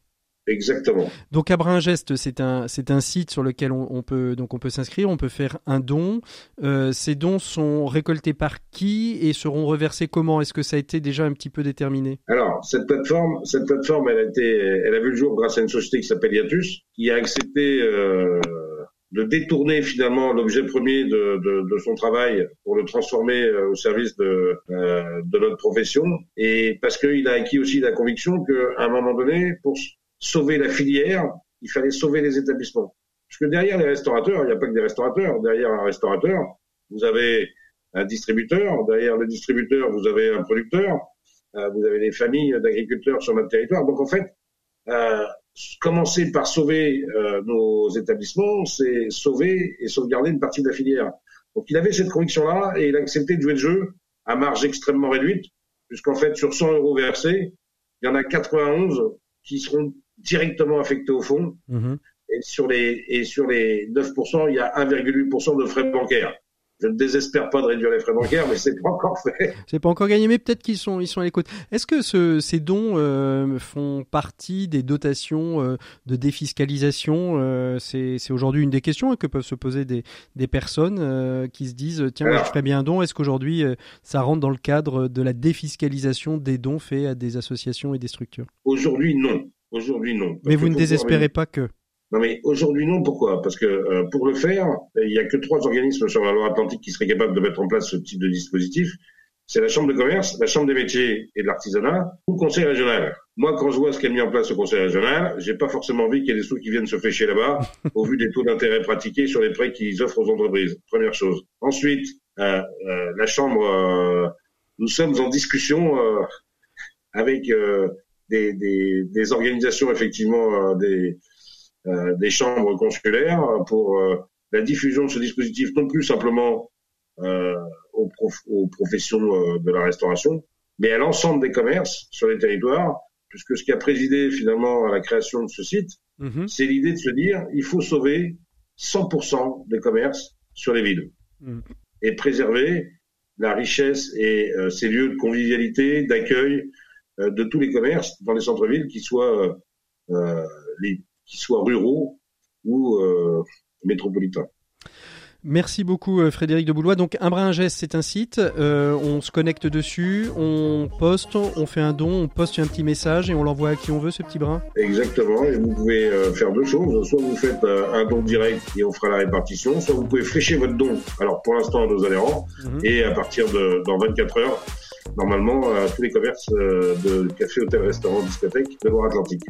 Exactement. Donc Abringest, c'est un c'est un site sur lequel on, on peut donc on peut s'inscrire, on peut faire un don. Euh, ces dons sont récoltés par qui et seront reversés comment? Est-ce que ça a été déjà un petit peu déterminé? Alors, cette plateforme, cette plateforme, elle a été, elle a vu le jour grâce à une société qui s'appelle Iatus, qui a accepté euh, de détourner finalement l'objet premier de, de, de son travail pour le transformer euh, au service de, euh, de notre profession, et parce qu'il a acquis aussi la conviction qu'à un moment donné, pour sauver la filière, il fallait sauver les établissements. Parce que derrière les restaurateurs, il n'y a pas que des restaurateurs. Derrière un restaurateur, vous avez un distributeur. Derrière le distributeur, vous avez un producteur. Euh, vous avez des familles d'agriculteurs sur notre territoire. Donc en fait, euh, commencer par sauver euh, nos établissements, c'est sauver et sauvegarder une partie de la filière. Donc il avait cette conviction-là et il a accepté de jouer le jeu à marge extrêmement réduite, puisqu'en fait sur 100 euros versés, il y en a 91 qui seront directement affectés au fonds. Mhm. Et sur les, et sur les 9%, il y a 1,8% de frais bancaires. Je ne désespère pas de réduire les frais bancaires, mais c'est pas encore fait. C'est pas encore gagné, mais peut-être qu'ils sont ils sont à l'écoute. Est-ce que ce, ces dons euh, font partie des dotations euh, de défiscalisation euh, C'est aujourd'hui une des questions hein, que peuvent se poser des, des personnes qui se disent tiens, moi, je ferais bien un don. Est-ce qu'aujourd'hui ça rentre dans le cadre de la défiscalisation des dons faits à des associations et des structures? Aujourd'hui, non. Aujourd'hui, non. Mais vous ne désespérez pas que. Non mais aujourd'hui non, pourquoi? Parce que euh, pour le faire, il n'y a que trois organismes sur la Loire-Atlantique qui seraient capables de mettre en place ce type de dispositif. C'est la Chambre de commerce, la Chambre des métiers et de l'artisanat ou le Conseil régional. Moi, quand je vois ce qu'a mis en place le Conseil régional, j'ai pas forcément envie qu'il y ait des sous qui viennent se flécher là-bas, au vu des taux d'intérêt pratiqués sur les prêts qu'ils offrent aux entreprises. Première chose. Ensuite, euh, euh, la Chambre, euh, nous sommes en discussion avec des, des, des, organisations effectivement des, des chambres consulaires pour la diffusion de ce dispositif, non plus simplement aux, aux, professions de la restauration, mais à l'ensemble des commerces sur les territoires, puisque ce qui a présidé finalement à la création de ce site, mm-hmm. c'est l'idée de se dire il faut sauver 100% des commerces sur les villes. Mm et préserver la richesse et euh, ces lieux de convivialité, d'accueil euh, de tous les commerces dans les centres-villes, qu'ils soient, euh, les, soient ruraux ou métropolitains. Merci beaucoup euh, Frédéric de Boulois. Donc un brin geste, c'est un site, euh, on se connecte dessus, on poste, on fait un don, on poste un petit message et on l'envoie à qui on veut ce petit brin Exactement, et vous pouvez euh, faire deux choses. Soit vous faites un don direct et on fera la répartition, soit vous pouvez flécher votre don, alors pour l'instant à nos adhérents, mhm. et à partir de dans 24 heures, normalement à tous les commerces euh, de café, hôtel, restaurant, discothèque de Loire-Atlantique.